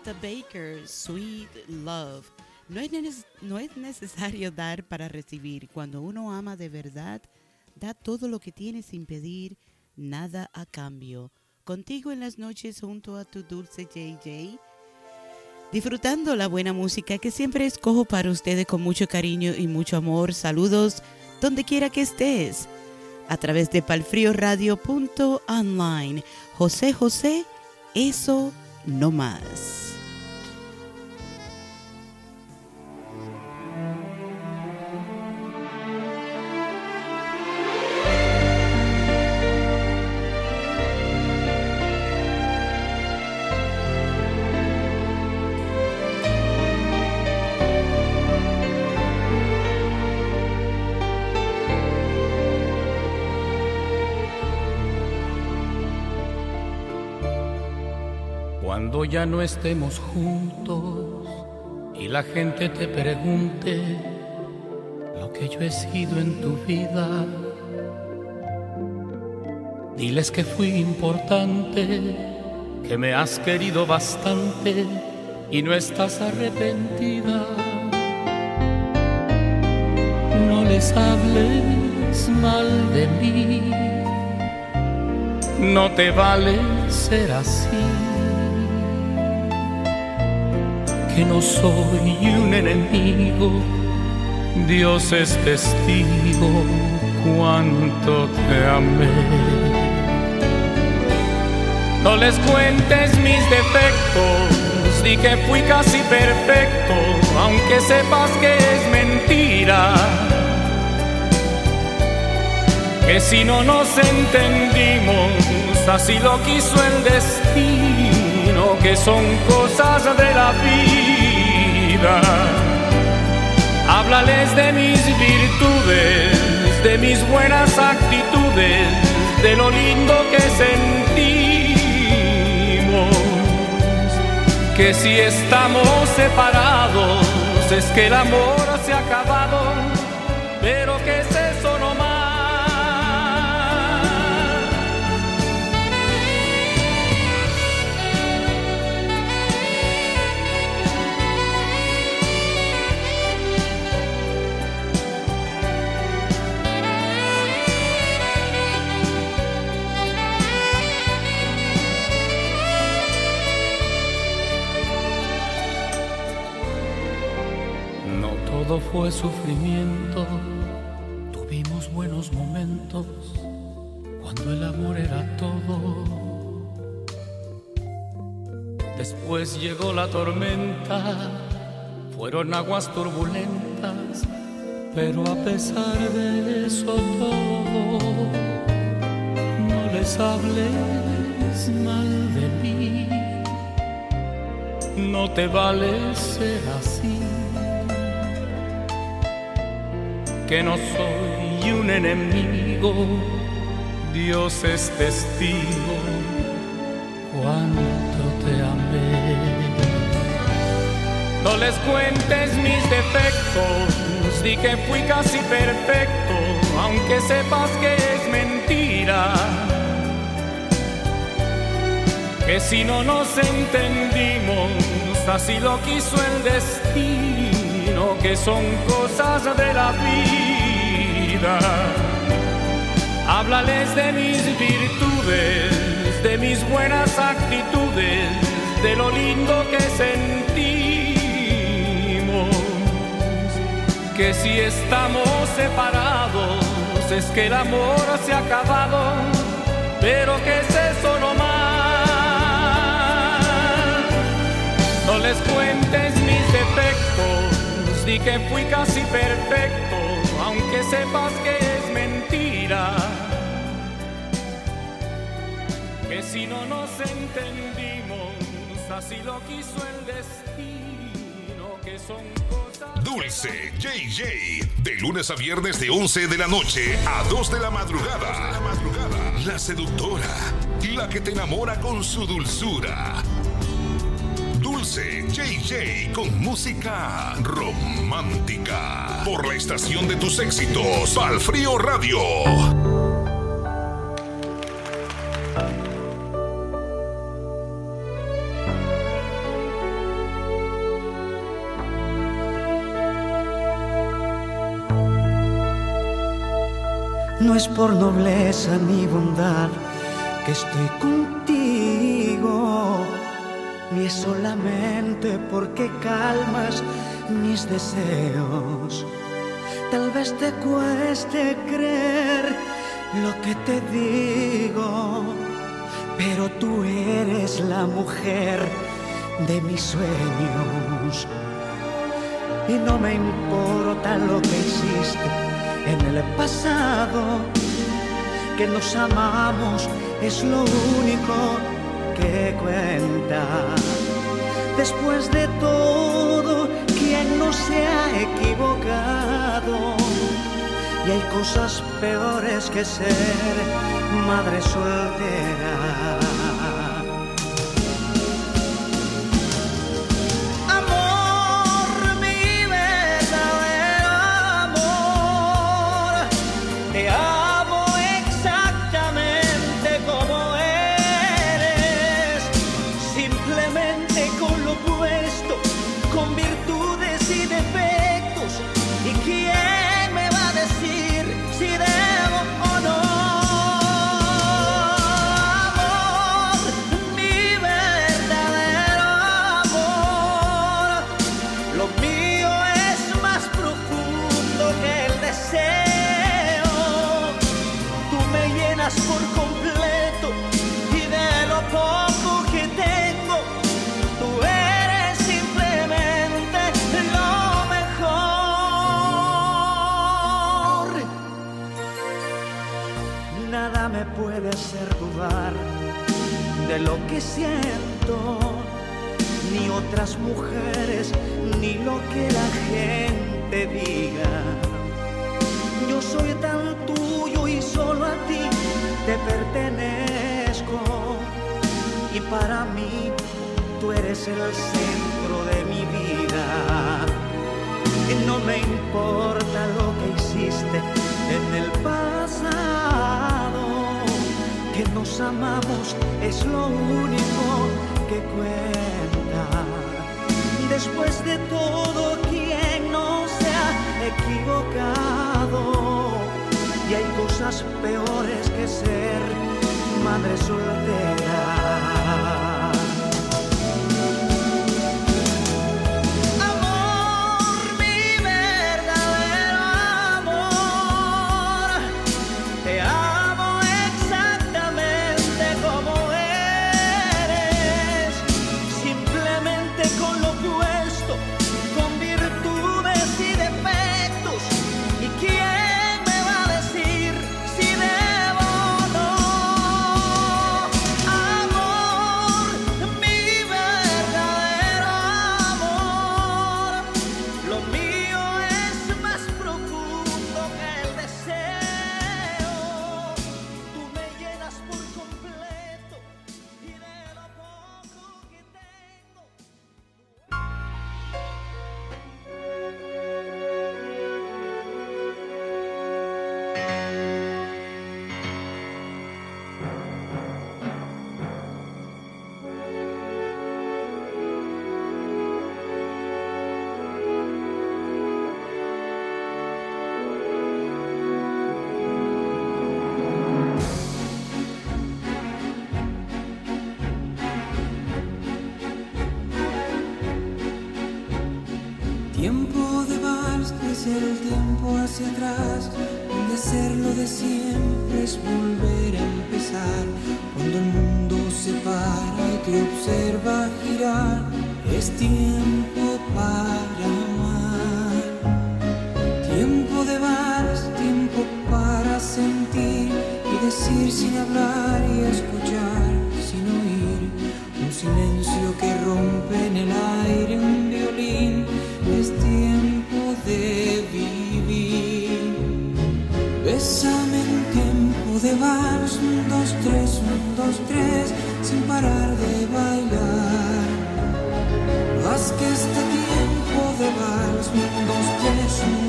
Anita Baker, Sweet Love. No es, no es necesario dar para recibir. Cuando uno ama de verdad, da todo lo que tiene sin pedir nada a cambio. Contigo en las noches junto a tu dulce JJ. Disfrutando la buena música que siempre escojo para ustedes con mucho cariño y mucho amor. Saludos donde quiera que estés. A través de palfrioradio.online. José José, eso no más. Ya no estemos juntos y la gente te pregunte lo que yo he sido en tu vida, diles que fui importante, que me has querido bastante y no estás arrepentida. No les hables mal de mí, no te vale ser así que no soy un enemigo, Dios es testigo cuánto te amé. No les cuentes mis defectos, di que fui casi perfecto, aunque sepas que es mentira. Que si no nos entendimos, así lo quiso el destino, que son cosas de la vida. Háblales de mis virtudes, de mis buenas actitudes, de lo lindo que sentimos. Que si estamos separados, es que el amor se ha acabado, pero que todo fue sufrimiento, tuvimos buenos momentos cuando el amor era todo. Después llegó la tormenta, fueron aguas turbulentas, pero a pesar de eso todo, no les hables mal de mí, no te vale ser así que no soy un enemigo, Dios es testigo cuánto te amé. No les cuentes mis defectos, di que fui casi perfecto, aunque sepas que es mentira. Que si no nos entendimos, así lo quiso el destino, que son cosas de la vida. Háblales de mis virtudes, de mis buenas actitudes, de lo lindo que sentimos. Que si estamos separados, es que el amor se ha acabado, pero que es eso no más. No les cuentes di que fui casi perfecto, aunque sepas que es mentira. Que si no nos entendimos, así lo quiso el destino, que son cosas... Dulce JJ. De lunes a viernes de 11 de la noche a 2 de la madrugada. La seductora. La que te enamora con su dulzura. Dulce, JJ con música romántica. Por la estación de tus éxitos, Al Frío Radio. No es por nobleza ni bondad que estoy cumpliendo solamente porque calmas mis deseos. Tal vez te cueste creer lo que te digo, pero tú eres la mujer de mis sueños. Y no me importa lo que hiciste en el pasado, que nos amamos es lo único que cuenta. Después de todo, ¿quién no se ha equivocado? Y hay cosas peores que ser madre soltera. De lo que siento, ni otras mujeres, ni lo que la gente diga. Yo soy tan tuyo y solo a ti te pertenezco. Y para mí tú eres el centro de mi vida. Y no me importa lo que hiciste en el pasado. Amamos es lo único que cuenta. Después de todo, quien no se ha equivocado? Y hay cosas peores que ser madre soltera.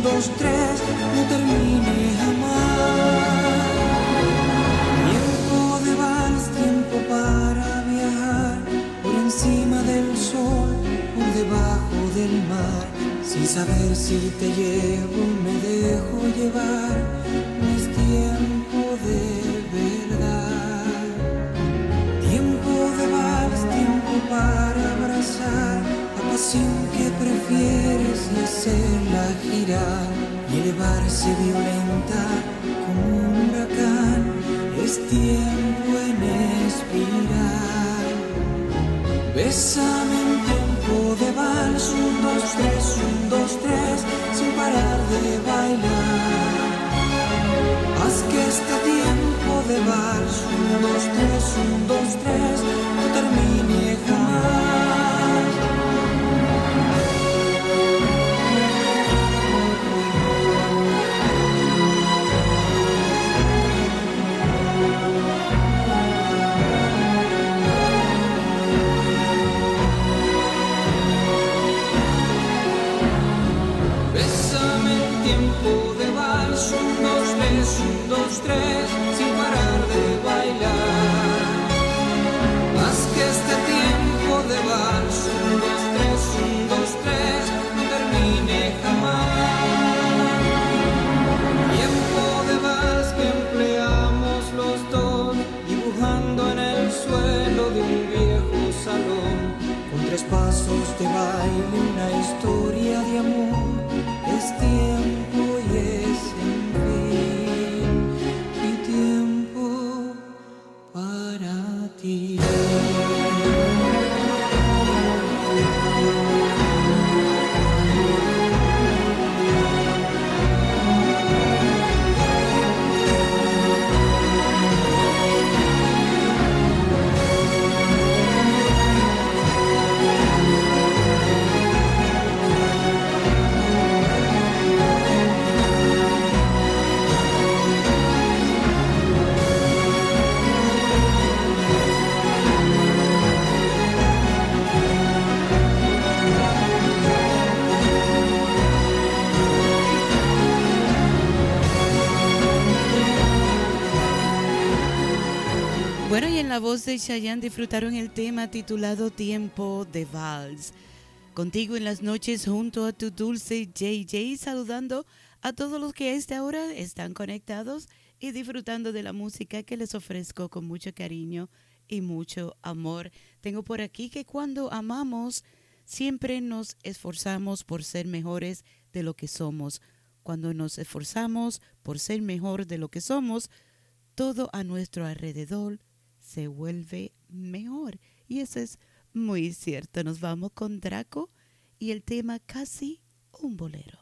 dos, tres, no termine jamás. Tiempo de vals, tiempo para viajar, por encima del sol, por debajo del mar, sin saber si te llevo, me dejo llevar, es tiempo de verdad. Tiempo de vals, tiempo para abrazar, apasionar bailar y elevarse violenta como un huracán. Es tiempo en espiral. Bésame en tiempo de vals, un, dos, tres, un, dos, tres, sin parar de bailar. Haz que este tiempo de vals, un, dos, tres, un, dos, tres, no termine una historia de amor. Es tiempo voz de Chayanne disfrutaron el tema titulado Tiempo de Vals. Contigo en las noches junto a tu dulce JJ, saludando a todos los que a esta hora están conectados y disfrutando de la música que les ofrezco con mucho cariño y mucho amor. Tengo por aquí que cuando amamos, siempre nos esforzamos por ser mejores de lo que somos. Cuando nos esforzamos por ser mejor de lo que somos, todo a nuestro alrededor se vuelve mejor. Y eso es muy cierto. Nos vamos con Draco y el tema casi un bolero.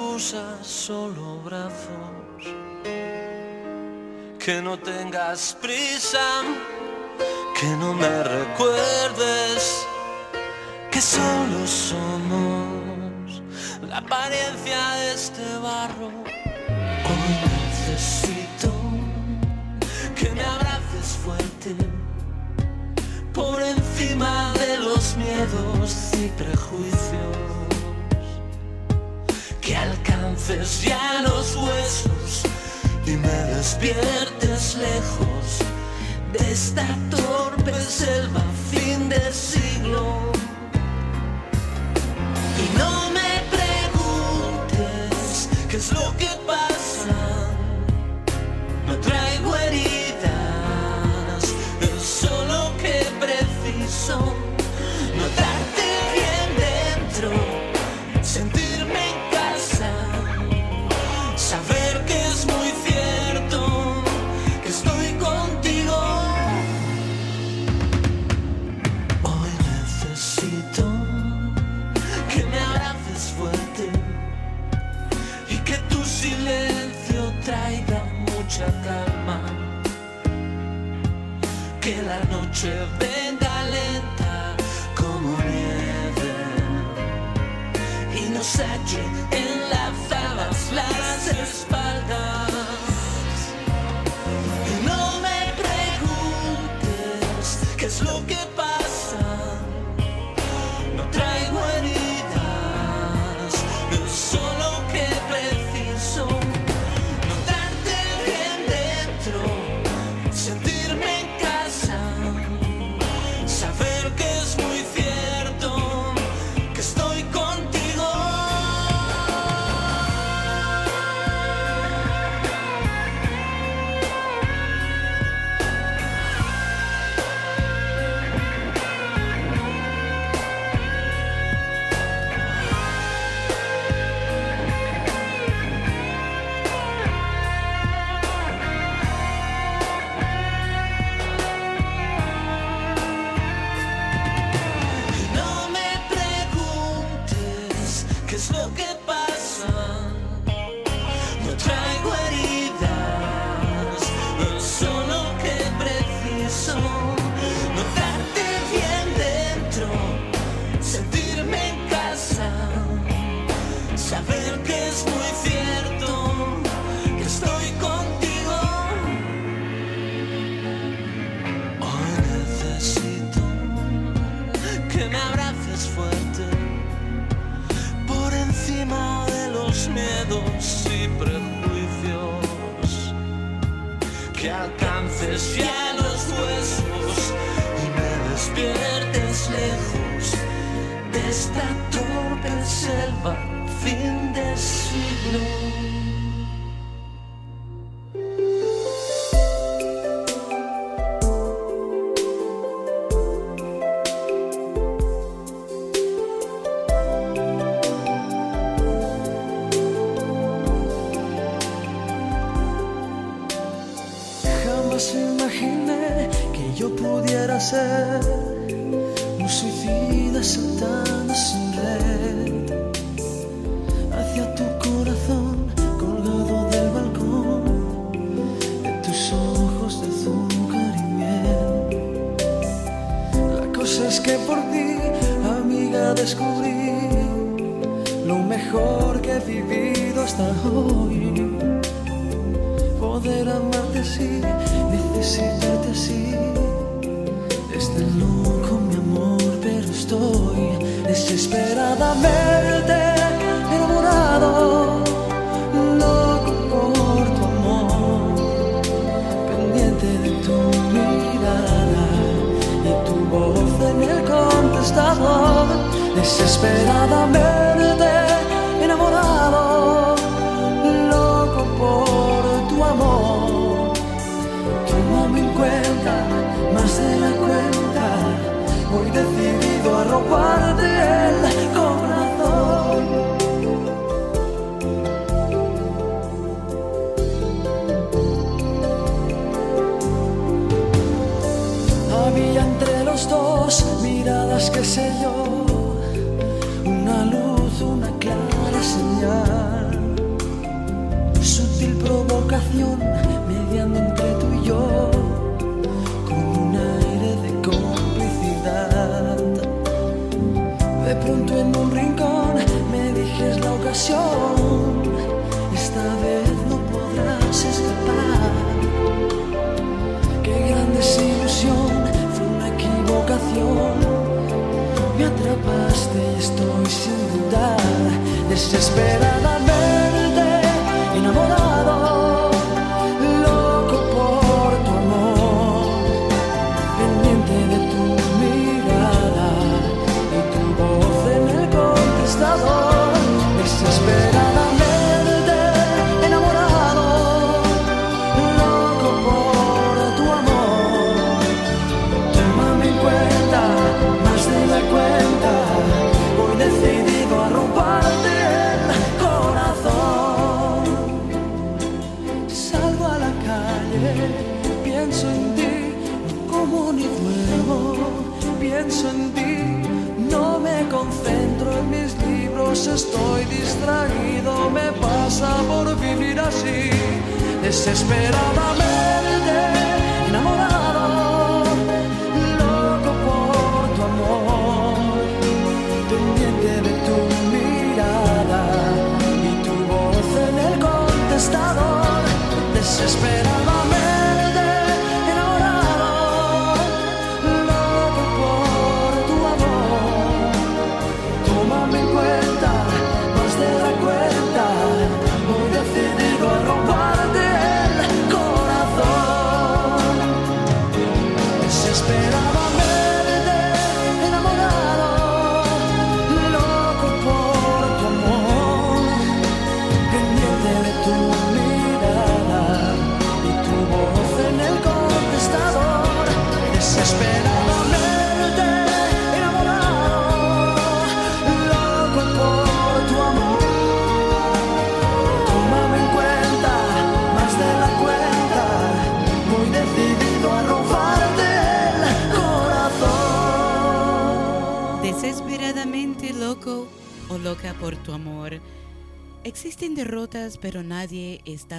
cosas, solo brazos. Que no tengas prisa, que no me recuerdes, que solo somos la apariencia de este barro. Hoy necesito que me abraces fuerte por encima de los miedos y prejuicios. ya los huesos y me despiertes lejos de esta torpe selva lejos de esta torpe selva, fin de siglo.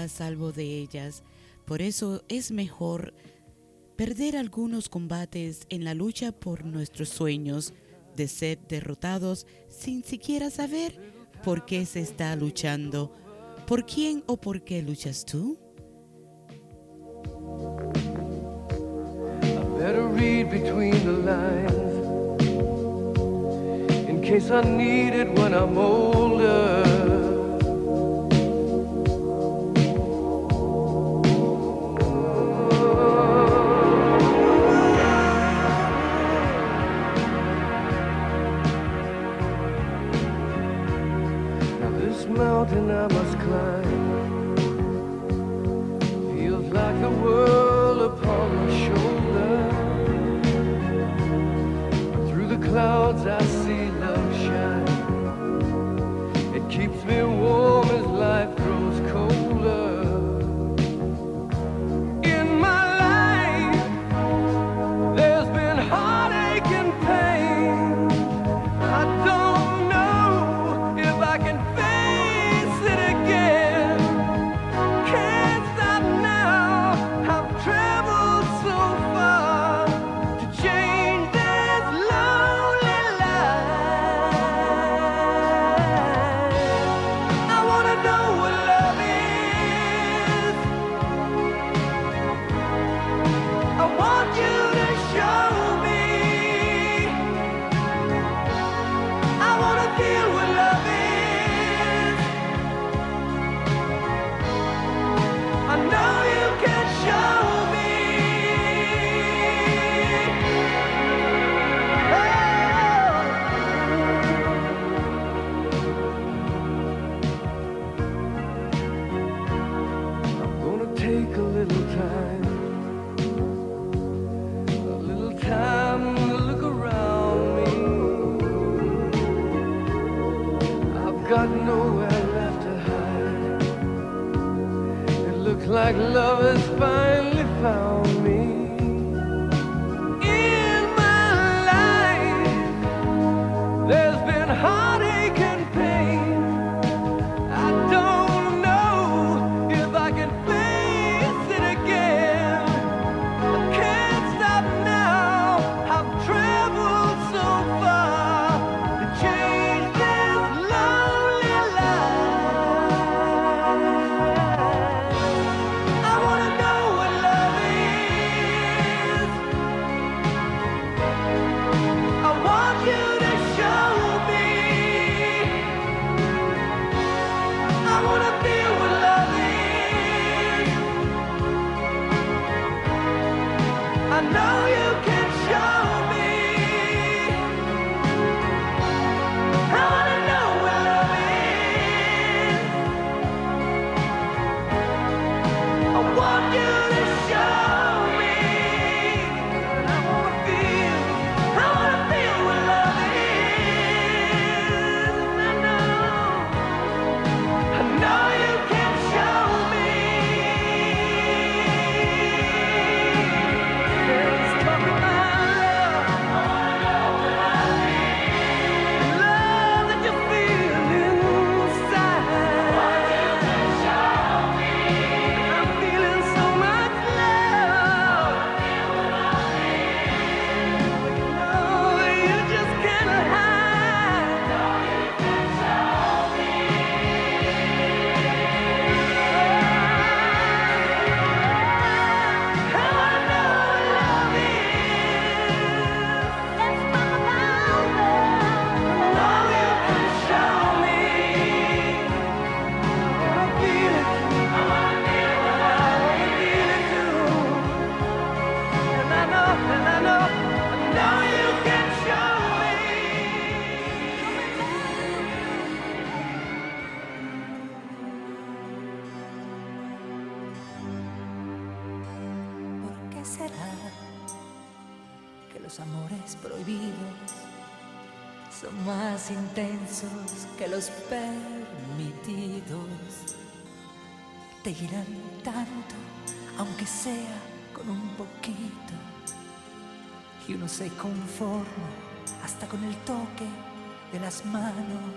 a salvo de ellas. Por eso es mejor perder algunos combates en la lucha por nuestros sueños, de ser derrotados sin siquiera saber por qué se está luchando. ¿Por quién o por qué luchas tú? seguirán tanto, aunque sea con un poquito. Y uno se conforma hasta con el toque de las manos.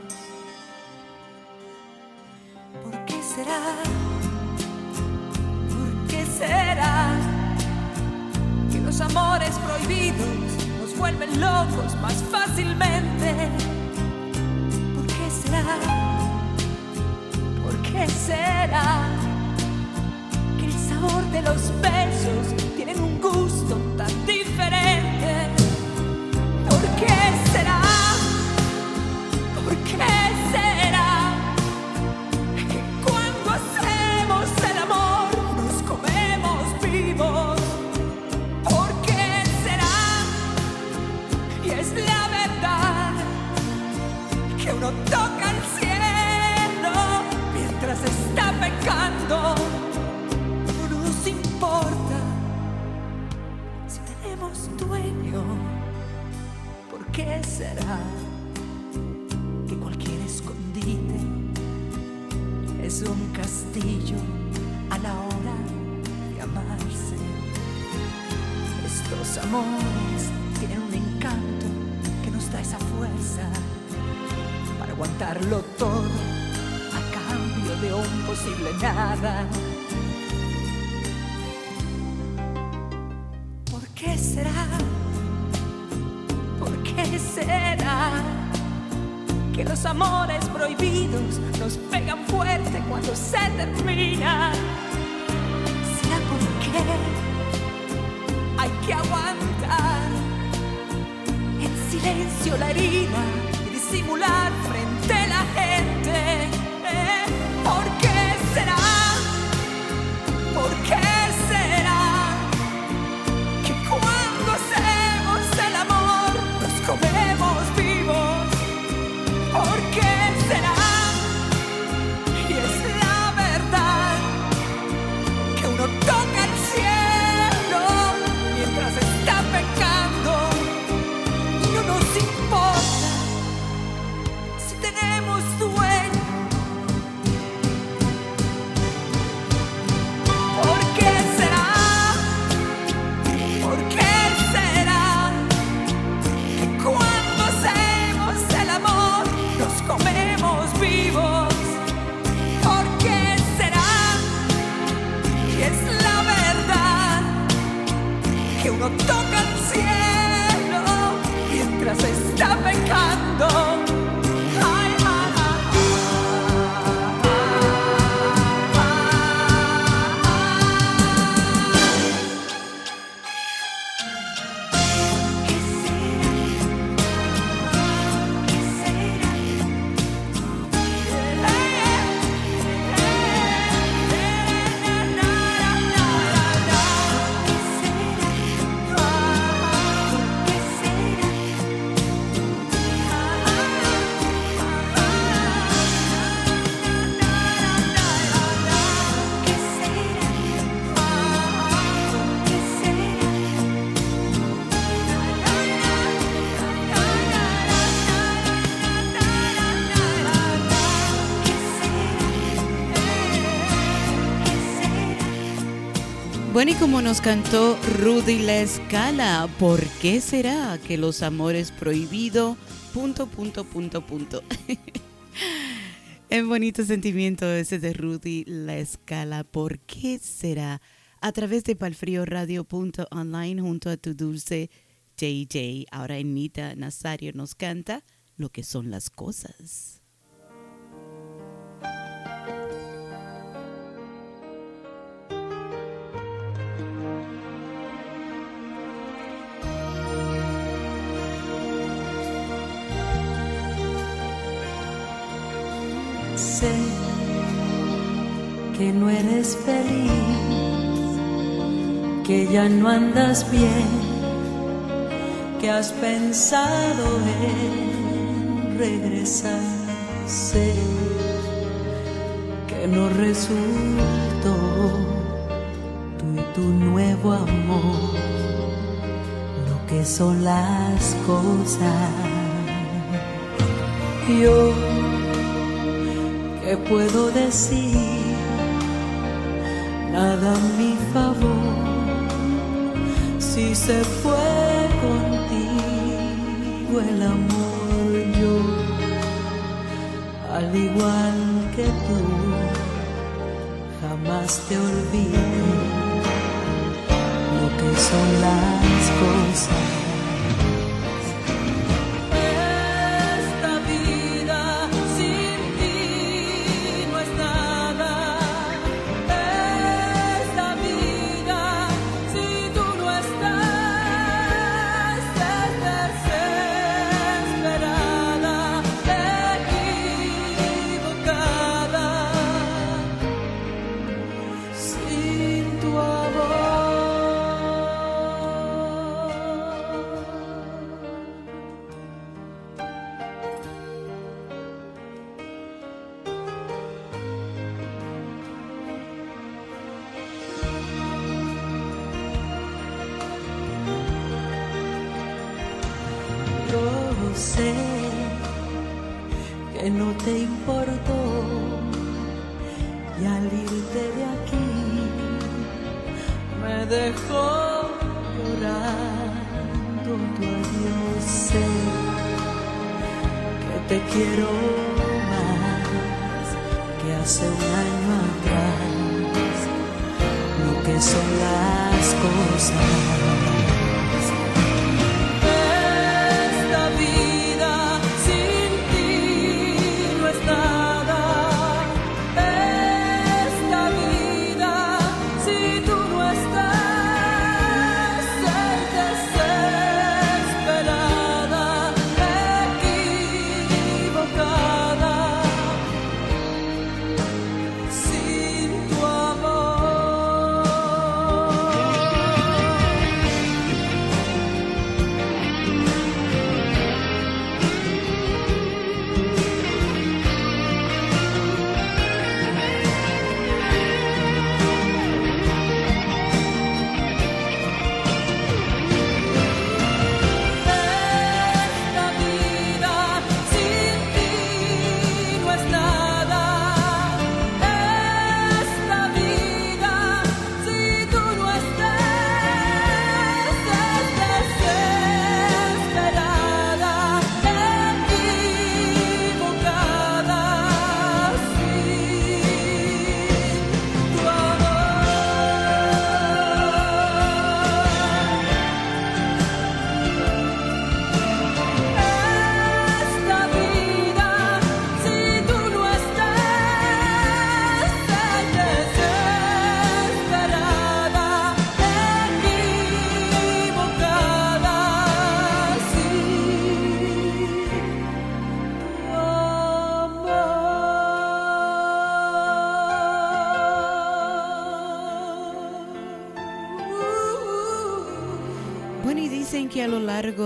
Bueno, y como nos cantó Rudy La Escala, ¿por qué será que los amores prohibido? Punto, punto, punto, punto. El bonito sentimiento ese de Rudy La Escala, ¿por qué será? A través de palfrioradio.online junto a tu dulce JJ. Ahora Anita Nazario nos canta lo que son las cosas. que no eres feliz, que ya no andas bien, que has pensado en regresar. Sé que no resultó tú y tu nuevo amor lo que son las cosas. Yo, ¿qué puedo decir? Nada a mi favor, si se fue contigo el amor, yo, al igual que tú jamás te olvide lo que son las cosas.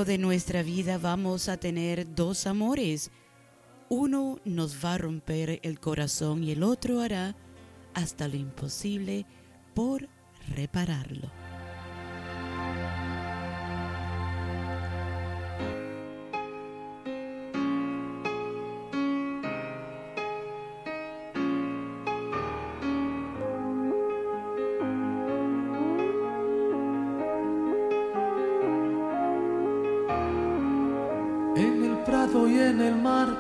De nuestra vida vamos a tener dos amores. Uno nos va a romper el corazón y el otro hará hasta lo imposible por repararlo.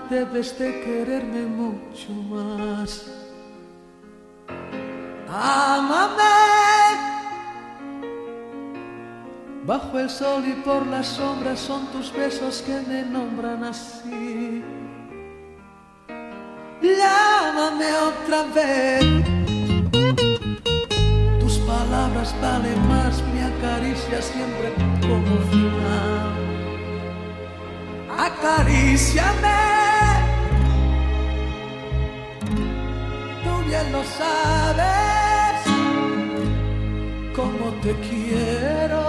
Debes de quererme mucho más. Ámame. Bajo el sol y por las sombras son tus besos que me nombran así. Llámame otra vez. Tus palabras valen más, me acaricia siempre como final. Acaríciame. Bien lo sabes, como te quiero.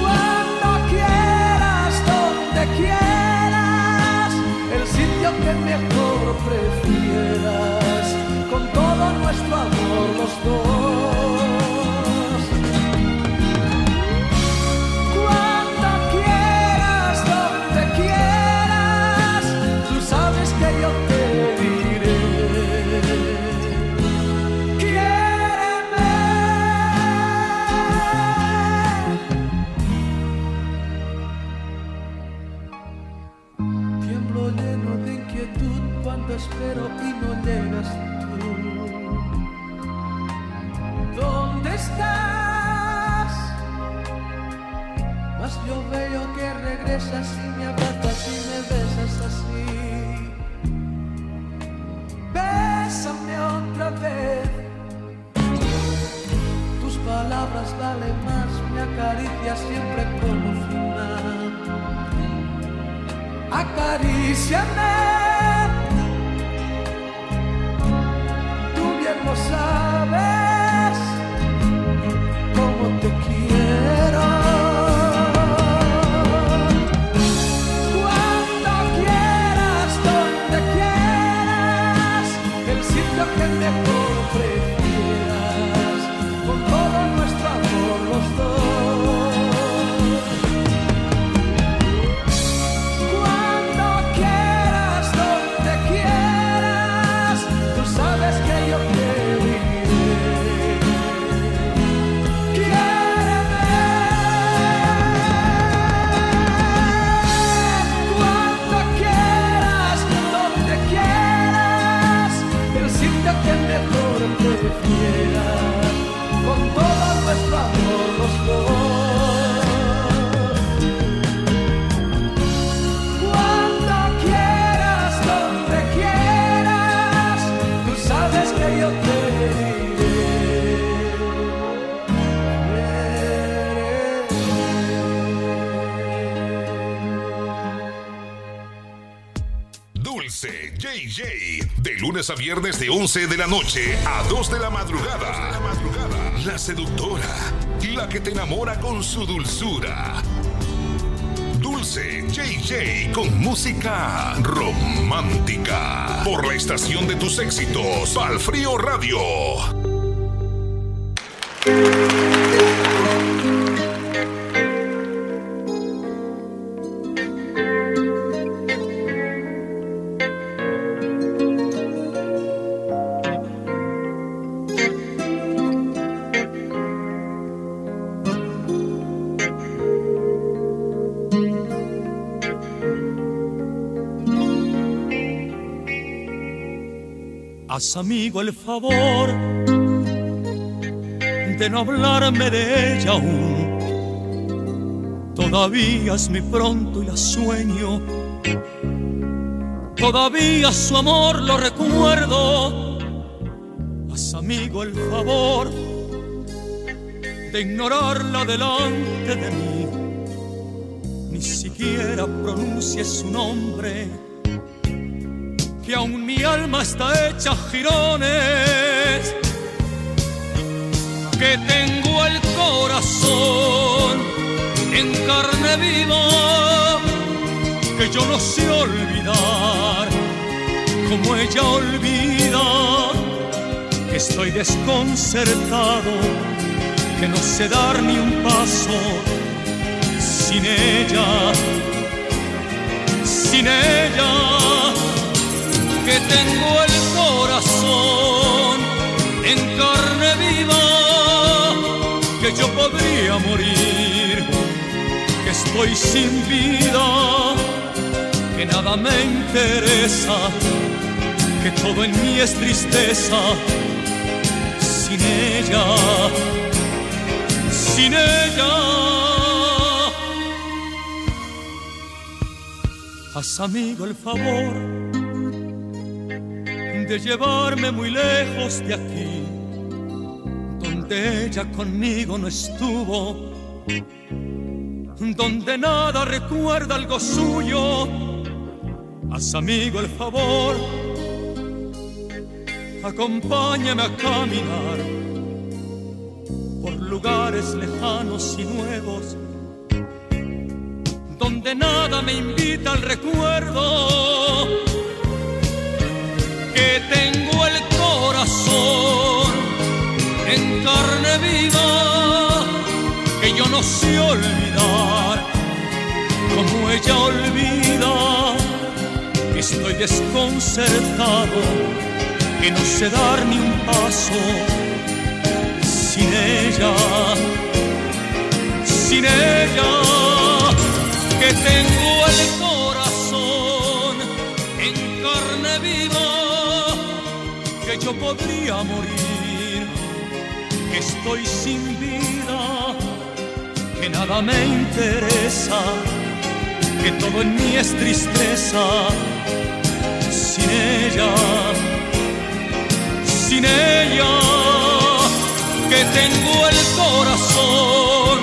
Cuando quieras, donde quieras, el sitio que mejor prefieras, con todo nuestro amor. los dos. Que regresas y me abrazas y me besas así. Bésame otra vez. Tus palabras valen más, me acaricias siempre como final. Acaríciame. A viernes de 11 de la noche a 2 de la madrugada. La seductora. La que te enamora con su dulzura. Dulce JJ con música romántica. Por la estación de tus éxitos. Palfrío Radio. Amigo el favor de no hablarme de ella aún. Todavía es mi pronto y la sueño. Todavía su amor lo recuerdo. Haz amigo el favor de ignorarla delante de mí. Ni siquiera pronuncie su nombre mi alma está hecha jirones, que tengo el corazón en carne viva, que yo no sé olvidar como ella olvida, que estoy desconcertado, que no sé dar ni un paso sin ella, sin ella que tengo el corazón en carne viva, que yo podría morir, que estoy sin vida, que nada me interesa, que todo en mí es tristeza, sin ella, sin ella. Haz amigo el favor de llevarme muy lejos de aquí, donde ella conmigo no estuvo, donde nada recuerda algo suyo. Haz amigo el favor, acompáñame a caminar por lugares lejanos y nuevos, donde nada me invita al recuerdo que tengo el corazón en carne viva, que yo no sé olvidar como ella olvida. Estoy desconcertado, que no sé dar ni un paso sin ella, sin ella, que tengo el corazón en carne viva que yo podría morir, que estoy sin vida, que nada me interesa, que todo en mí es tristeza, sin ella, sin ella, que tengo el corazón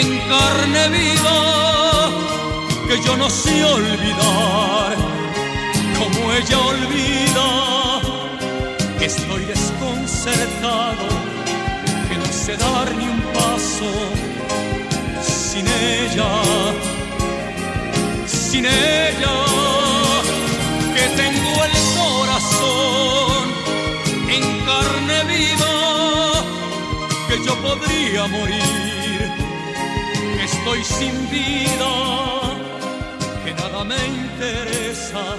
en carne viva, que yo no sé olvidar como ella olvida. Estoy desconcertado, que no sé dar ni un paso sin ella, sin ella, que tengo el corazón en carne viva, que yo podría morir, que estoy sin vida, que nada me interesa,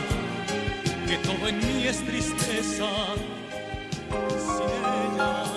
que todo en mí es tristeza. Hallelujah.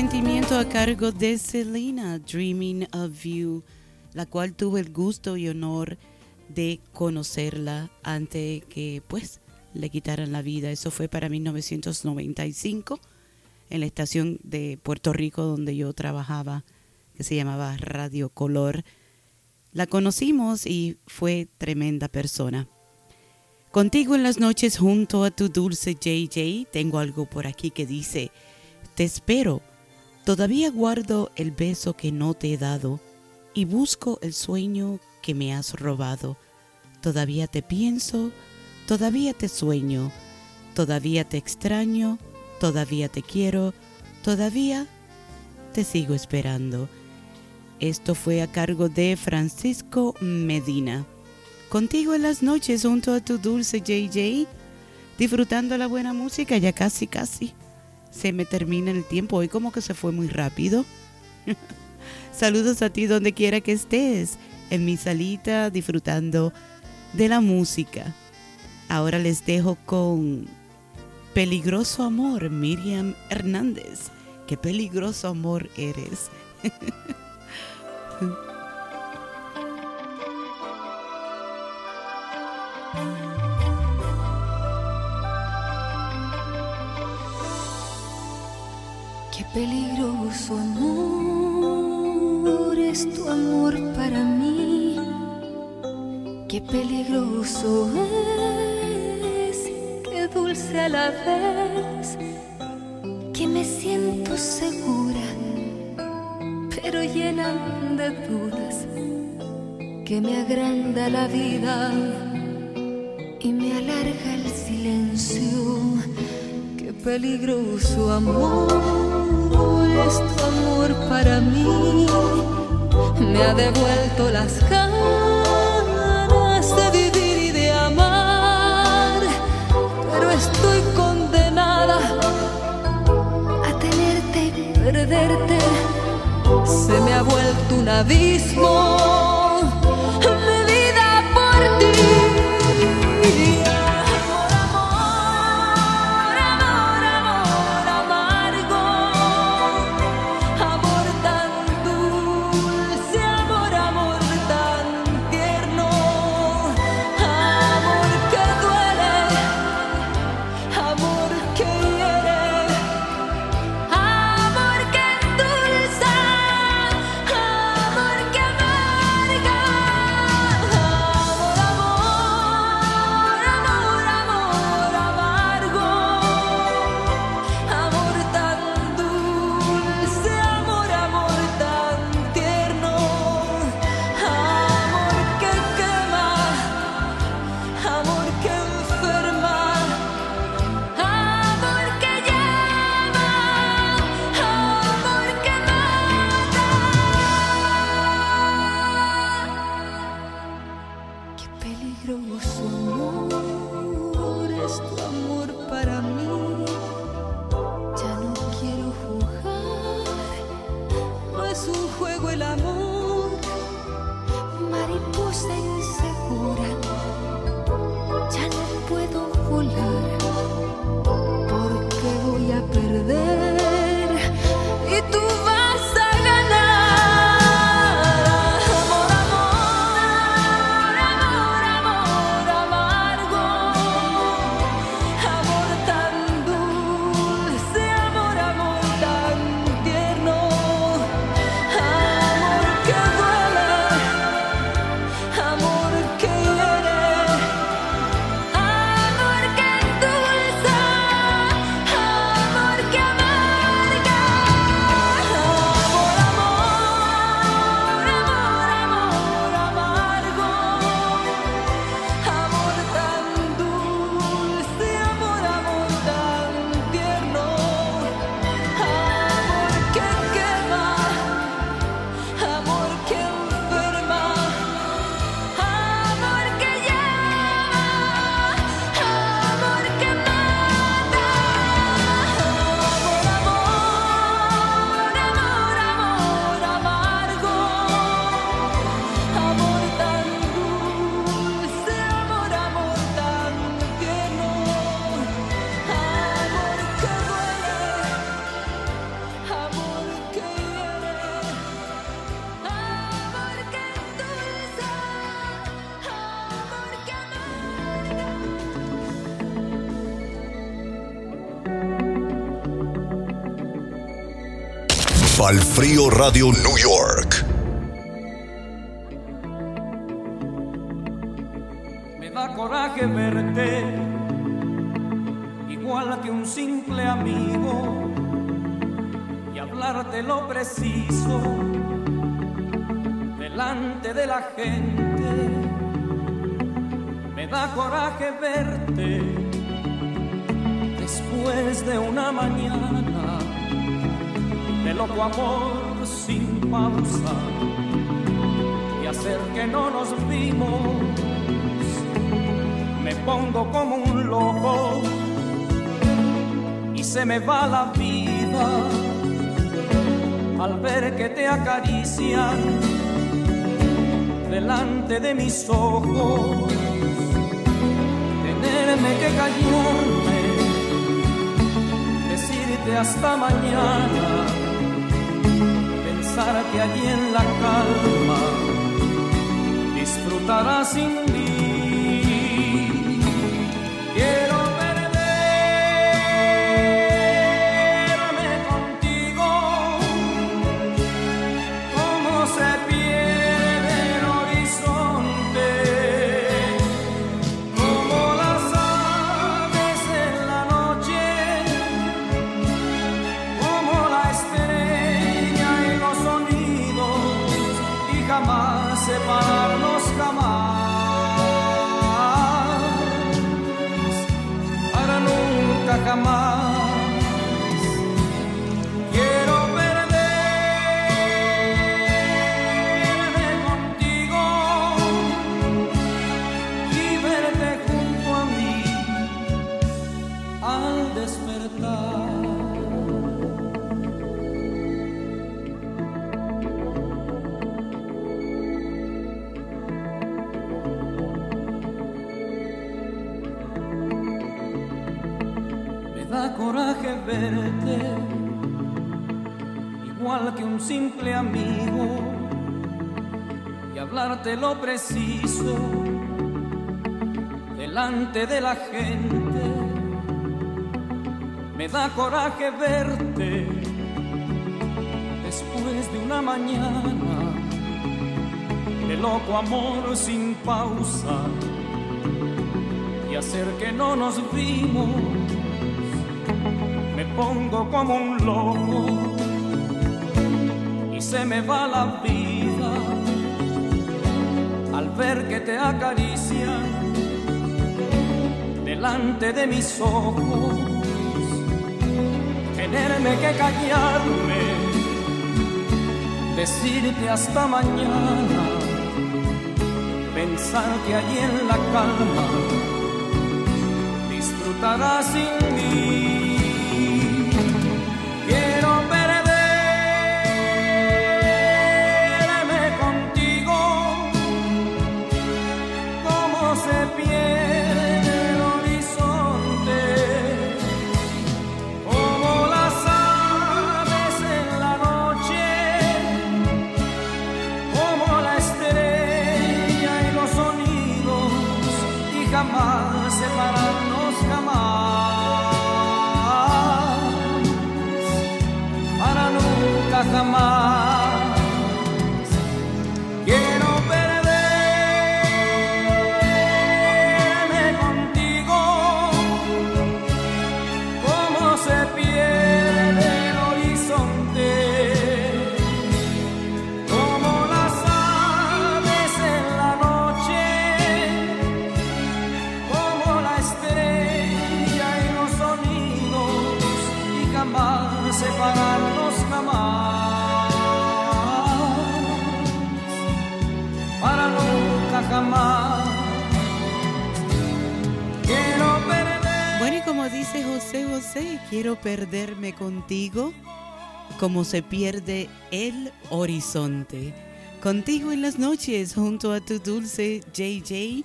Sentimiento a cargo de Selena, Dreaming of You, la cual tuve el gusto y honor de conocerla antes que pues le quitaran la vida. Eso fue para 1995 en la estación de Puerto Rico donde yo trabajaba, que se llamaba Radio Color. La conocimos y fue tremenda persona. Contigo en las noches junto a tu dulce JJ, tengo algo por aquí que dice, te espero, todavía guardo el beso que no te he dado y busco el sueño que me has robado. Todavía te pienso, todavía te sueño, todavía te extraño, todavía te quiero, todavía te sigo esperando. Esto fue a cargo de Francisco Medina. Contigo en las noches junto a tu dulce JJ, disfrutando la buena música, ya casi, casi. Se me termina el tiempo, hoy como que se fue muy rápido. Saludos a ti donde quiera que estés, en mi salita, disfrutando de la música. Ahora les dejo con Peligroso Amor, Miriam Hernández. Qué peligroso amor eres. Qué peligroso amor es tu amor para mí. Qué peligroso es, qué dulce a la vez. Que me siento segura, pero llena de dudas. Que me agranda la vida y me alarga el silencio. Peligroso amor es tu amor para mí. Me ha devuelto las ganas de vivir y de amar. Pero estoy condenada a tenerte y perderte. Se me ha vuelto un abismo. Palfrío Radio New York. Me da coraje verte igual que un simple amigo y hablarte lo preciso delante de la gente. Me da coraje verte amor sin pausa y hacer que no nos vimos. Me pongo como un loco y se me va la vida al ver que te acarician delante de mis ojos, tenerme que callarme, decirte hasta mañana, pensar que allí en la calma. Disfrutarás sin la gente. Me da coraje verte después de una mañana de loco amor sin pausa y hacer que no nos vimos me pongo como un loco y se me va la vida al ver que te acarician delante de mis ojos, tenerme que callarme, decirte hasta mañana, pensar que allí en la calma disfrutarás sin mí. José José, quiero perderme contigo como se pierde el horizonte. Contigo en las noches junto a tu dulce JJ.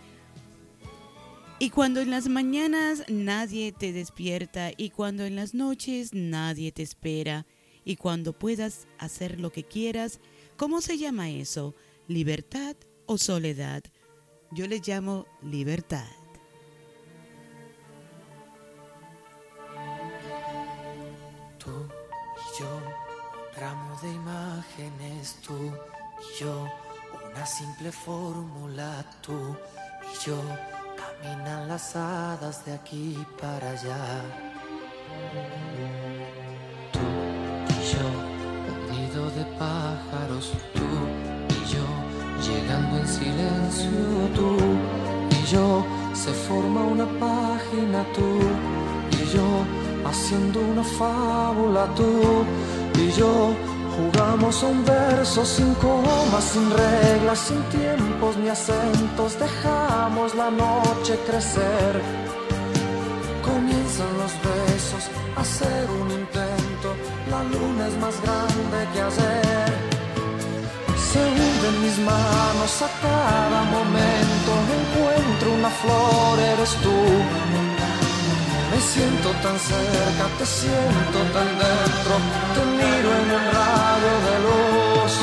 Y cuando en las mañanas nadie te despierta y cuando en las noches nadie te espera y cuando puedas hacer lo que quieras, ¿cómo se llama eso? ¿Libertad o soledad? Yo le llamo libertad. Tramo de imágenes tú y yo, una simple fórmula tú y yo, caminan las hadas de aquí para allá. Tú y yo, un nido de pájaros, tú y yo, llegando en silencio, tú y yo, se forma una página, tú y yo, haciendo una fábula, tú y yo. Jugamos un verso sin comas, sin reglas, sin tiempos ni acentos. Dejamos la noche crecer. Comienzan los besos, a hacer un intento. La luna es más grande que ayer. Se hunde en mis manos a cada momento. Encuentro una flor, eres tú. Siento tan cerca, te siento tan dentro. Te miro en un rayo de luz.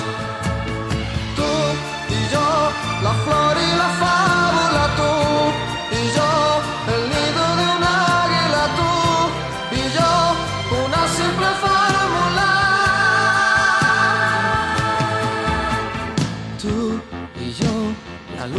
Tú y yo, la flor y la fábula,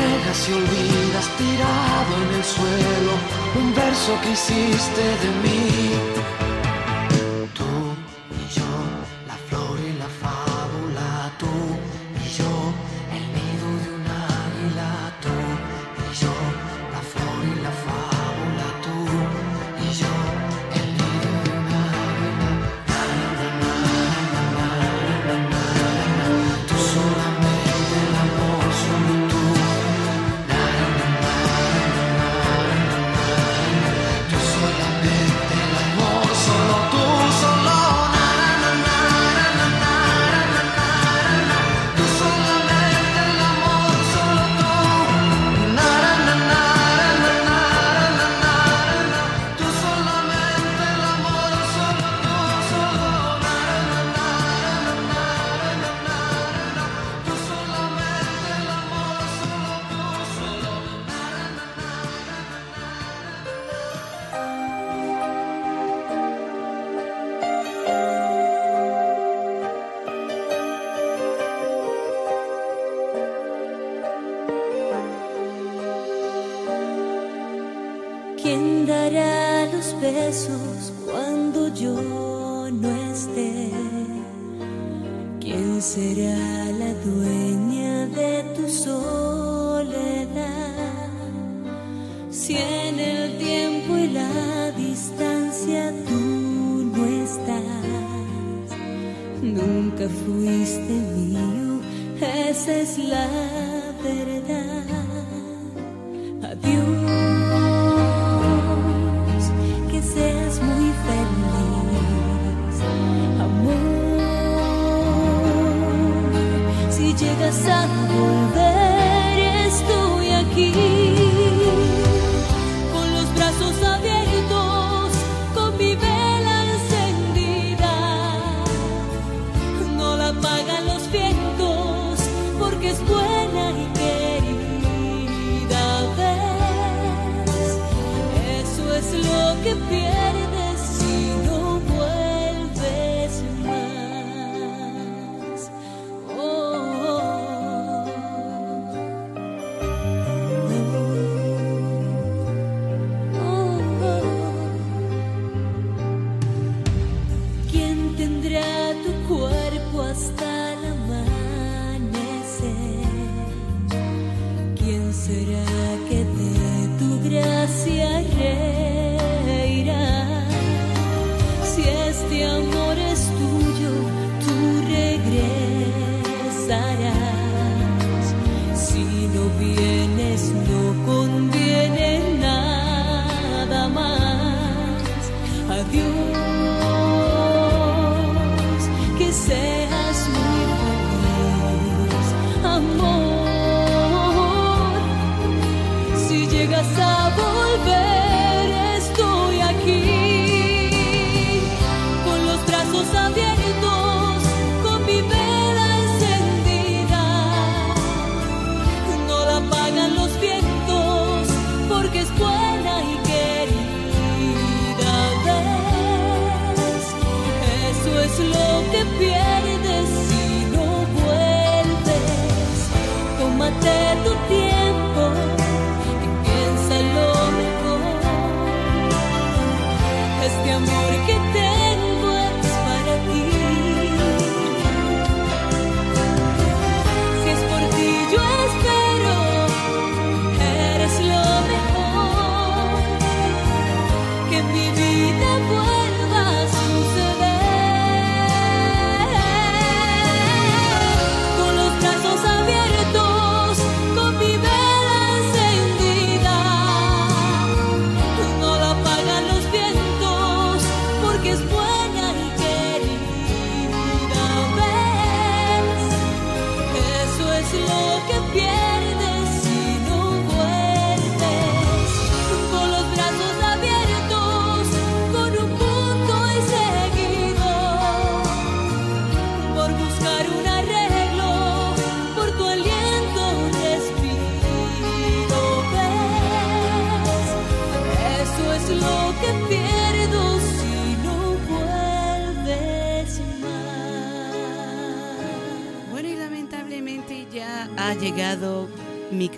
Entregas y olvidas tirado en el suelo un verso que hiciste de mí.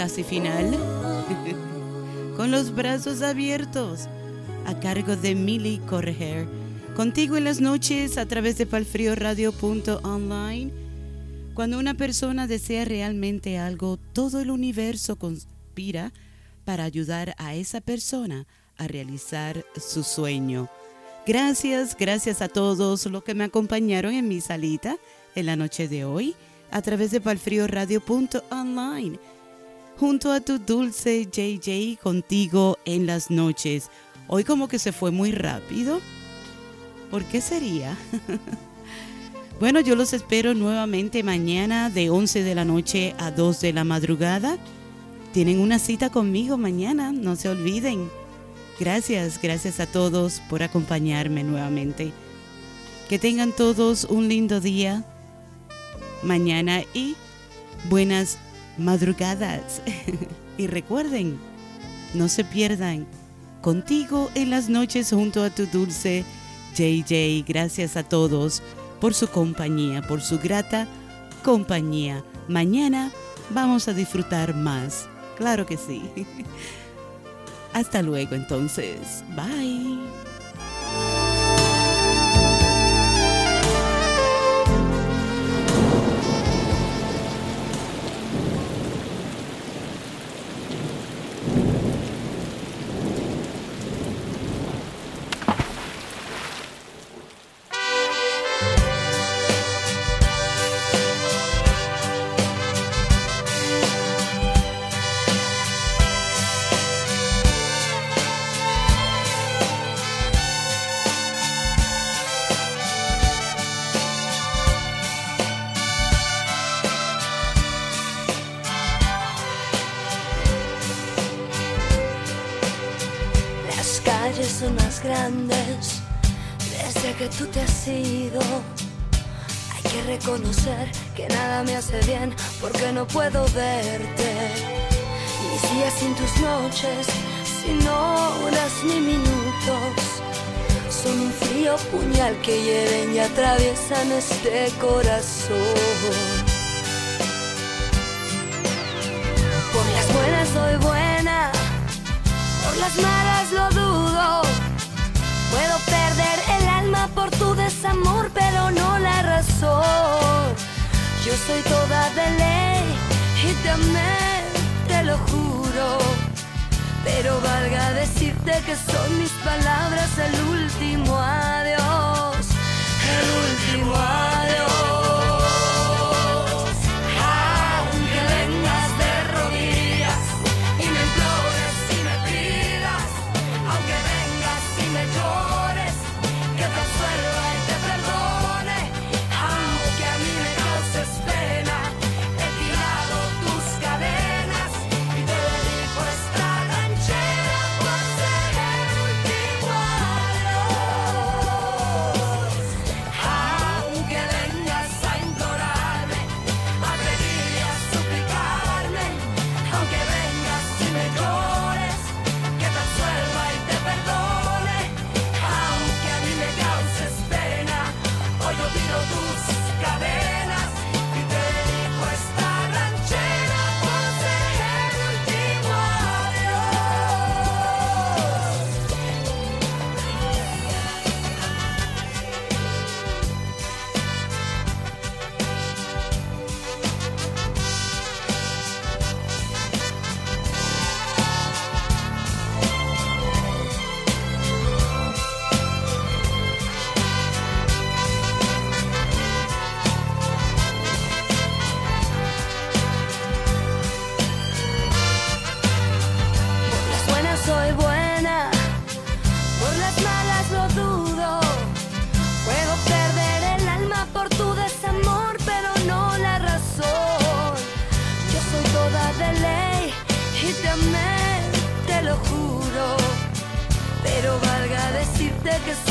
Casi final. Con los brazos abiertos. A cargo de Milly Correger. Contigo en las noches a través de palfrioradio.online. Cuando una persona desea realmente algo, todo el universo conspira para ayudar a esa persona a realizar su sueño. Gracias, gracias a todos los que me acompañaron en mi salita en la noche de hoy a través de palfrioradio.online. Junto a tu dulce JJ contigo en las noches. Hoy como que se fue muy rápido. ¿Por qué sería? bueno, yo los espero nuevamente mañana de 11 de la noche a 2 de la madrugada. Tienen una cita conmigo mañana, no se olviden. Gracias, gracias a todos por acompañarme nuevamente. Que tengan todos un lindo día mañana y buenas madrugadas. y recuerden, no se pierdan contigo en las noches junto a tu dulce JJ. Gracias a todos por su compañía, por su grata compañía. Mañana vamos a disfrutar más. Claro que sí. Hasta luego entonces. Bye. Que nada me hace bien porque no puedo verte. Mis días sin tus noches, sin horas ni minutos, son un frío puñal que hieren y atraviesan este corazón. Por las buenas soy buena, por las malas lo dudo. Puedo perder el alma por tu desamor, pero no la razón. Yo soy toda de ley y te amé, te lo juro. Pero valga decirte que son mis palabras el último adiós, el último adiós. Valga decirte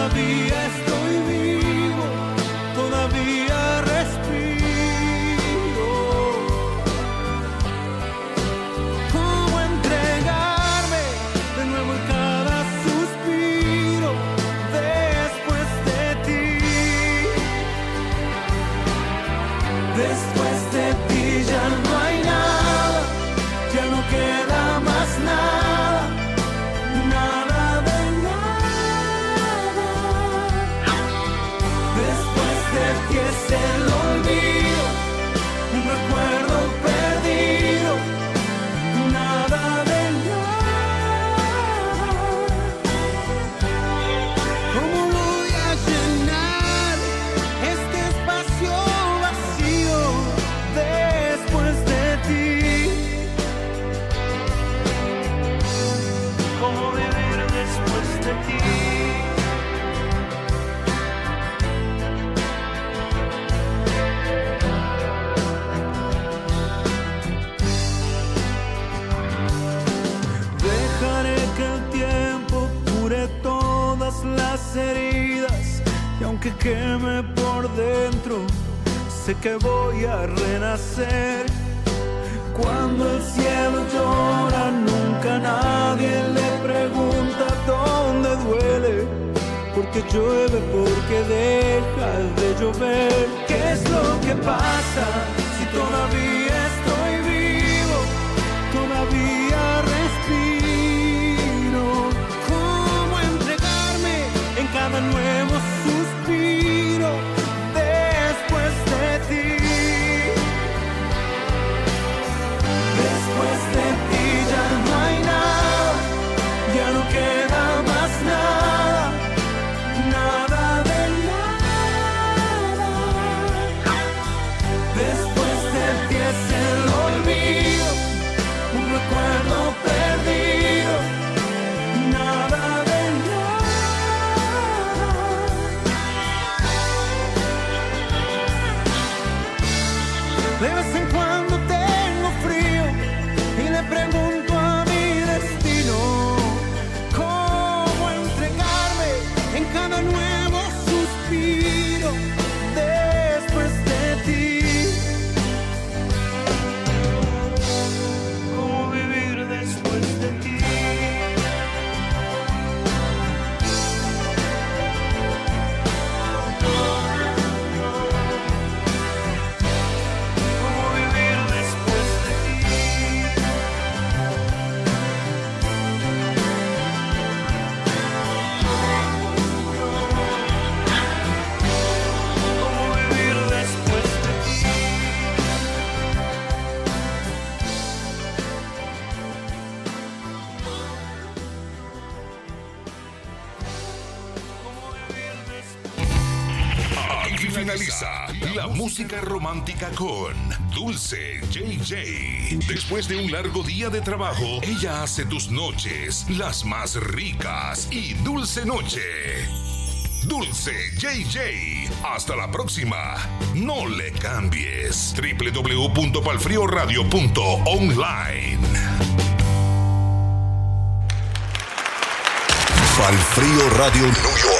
si todavía con Dulce JJ. Después de un largo día de trabajo, ella hace tus noches las más ricas y dulce noche. Dulce JJ. Hasta la próxima. No le cambies. www.palfrioradio.online. Palfrío Radio New York.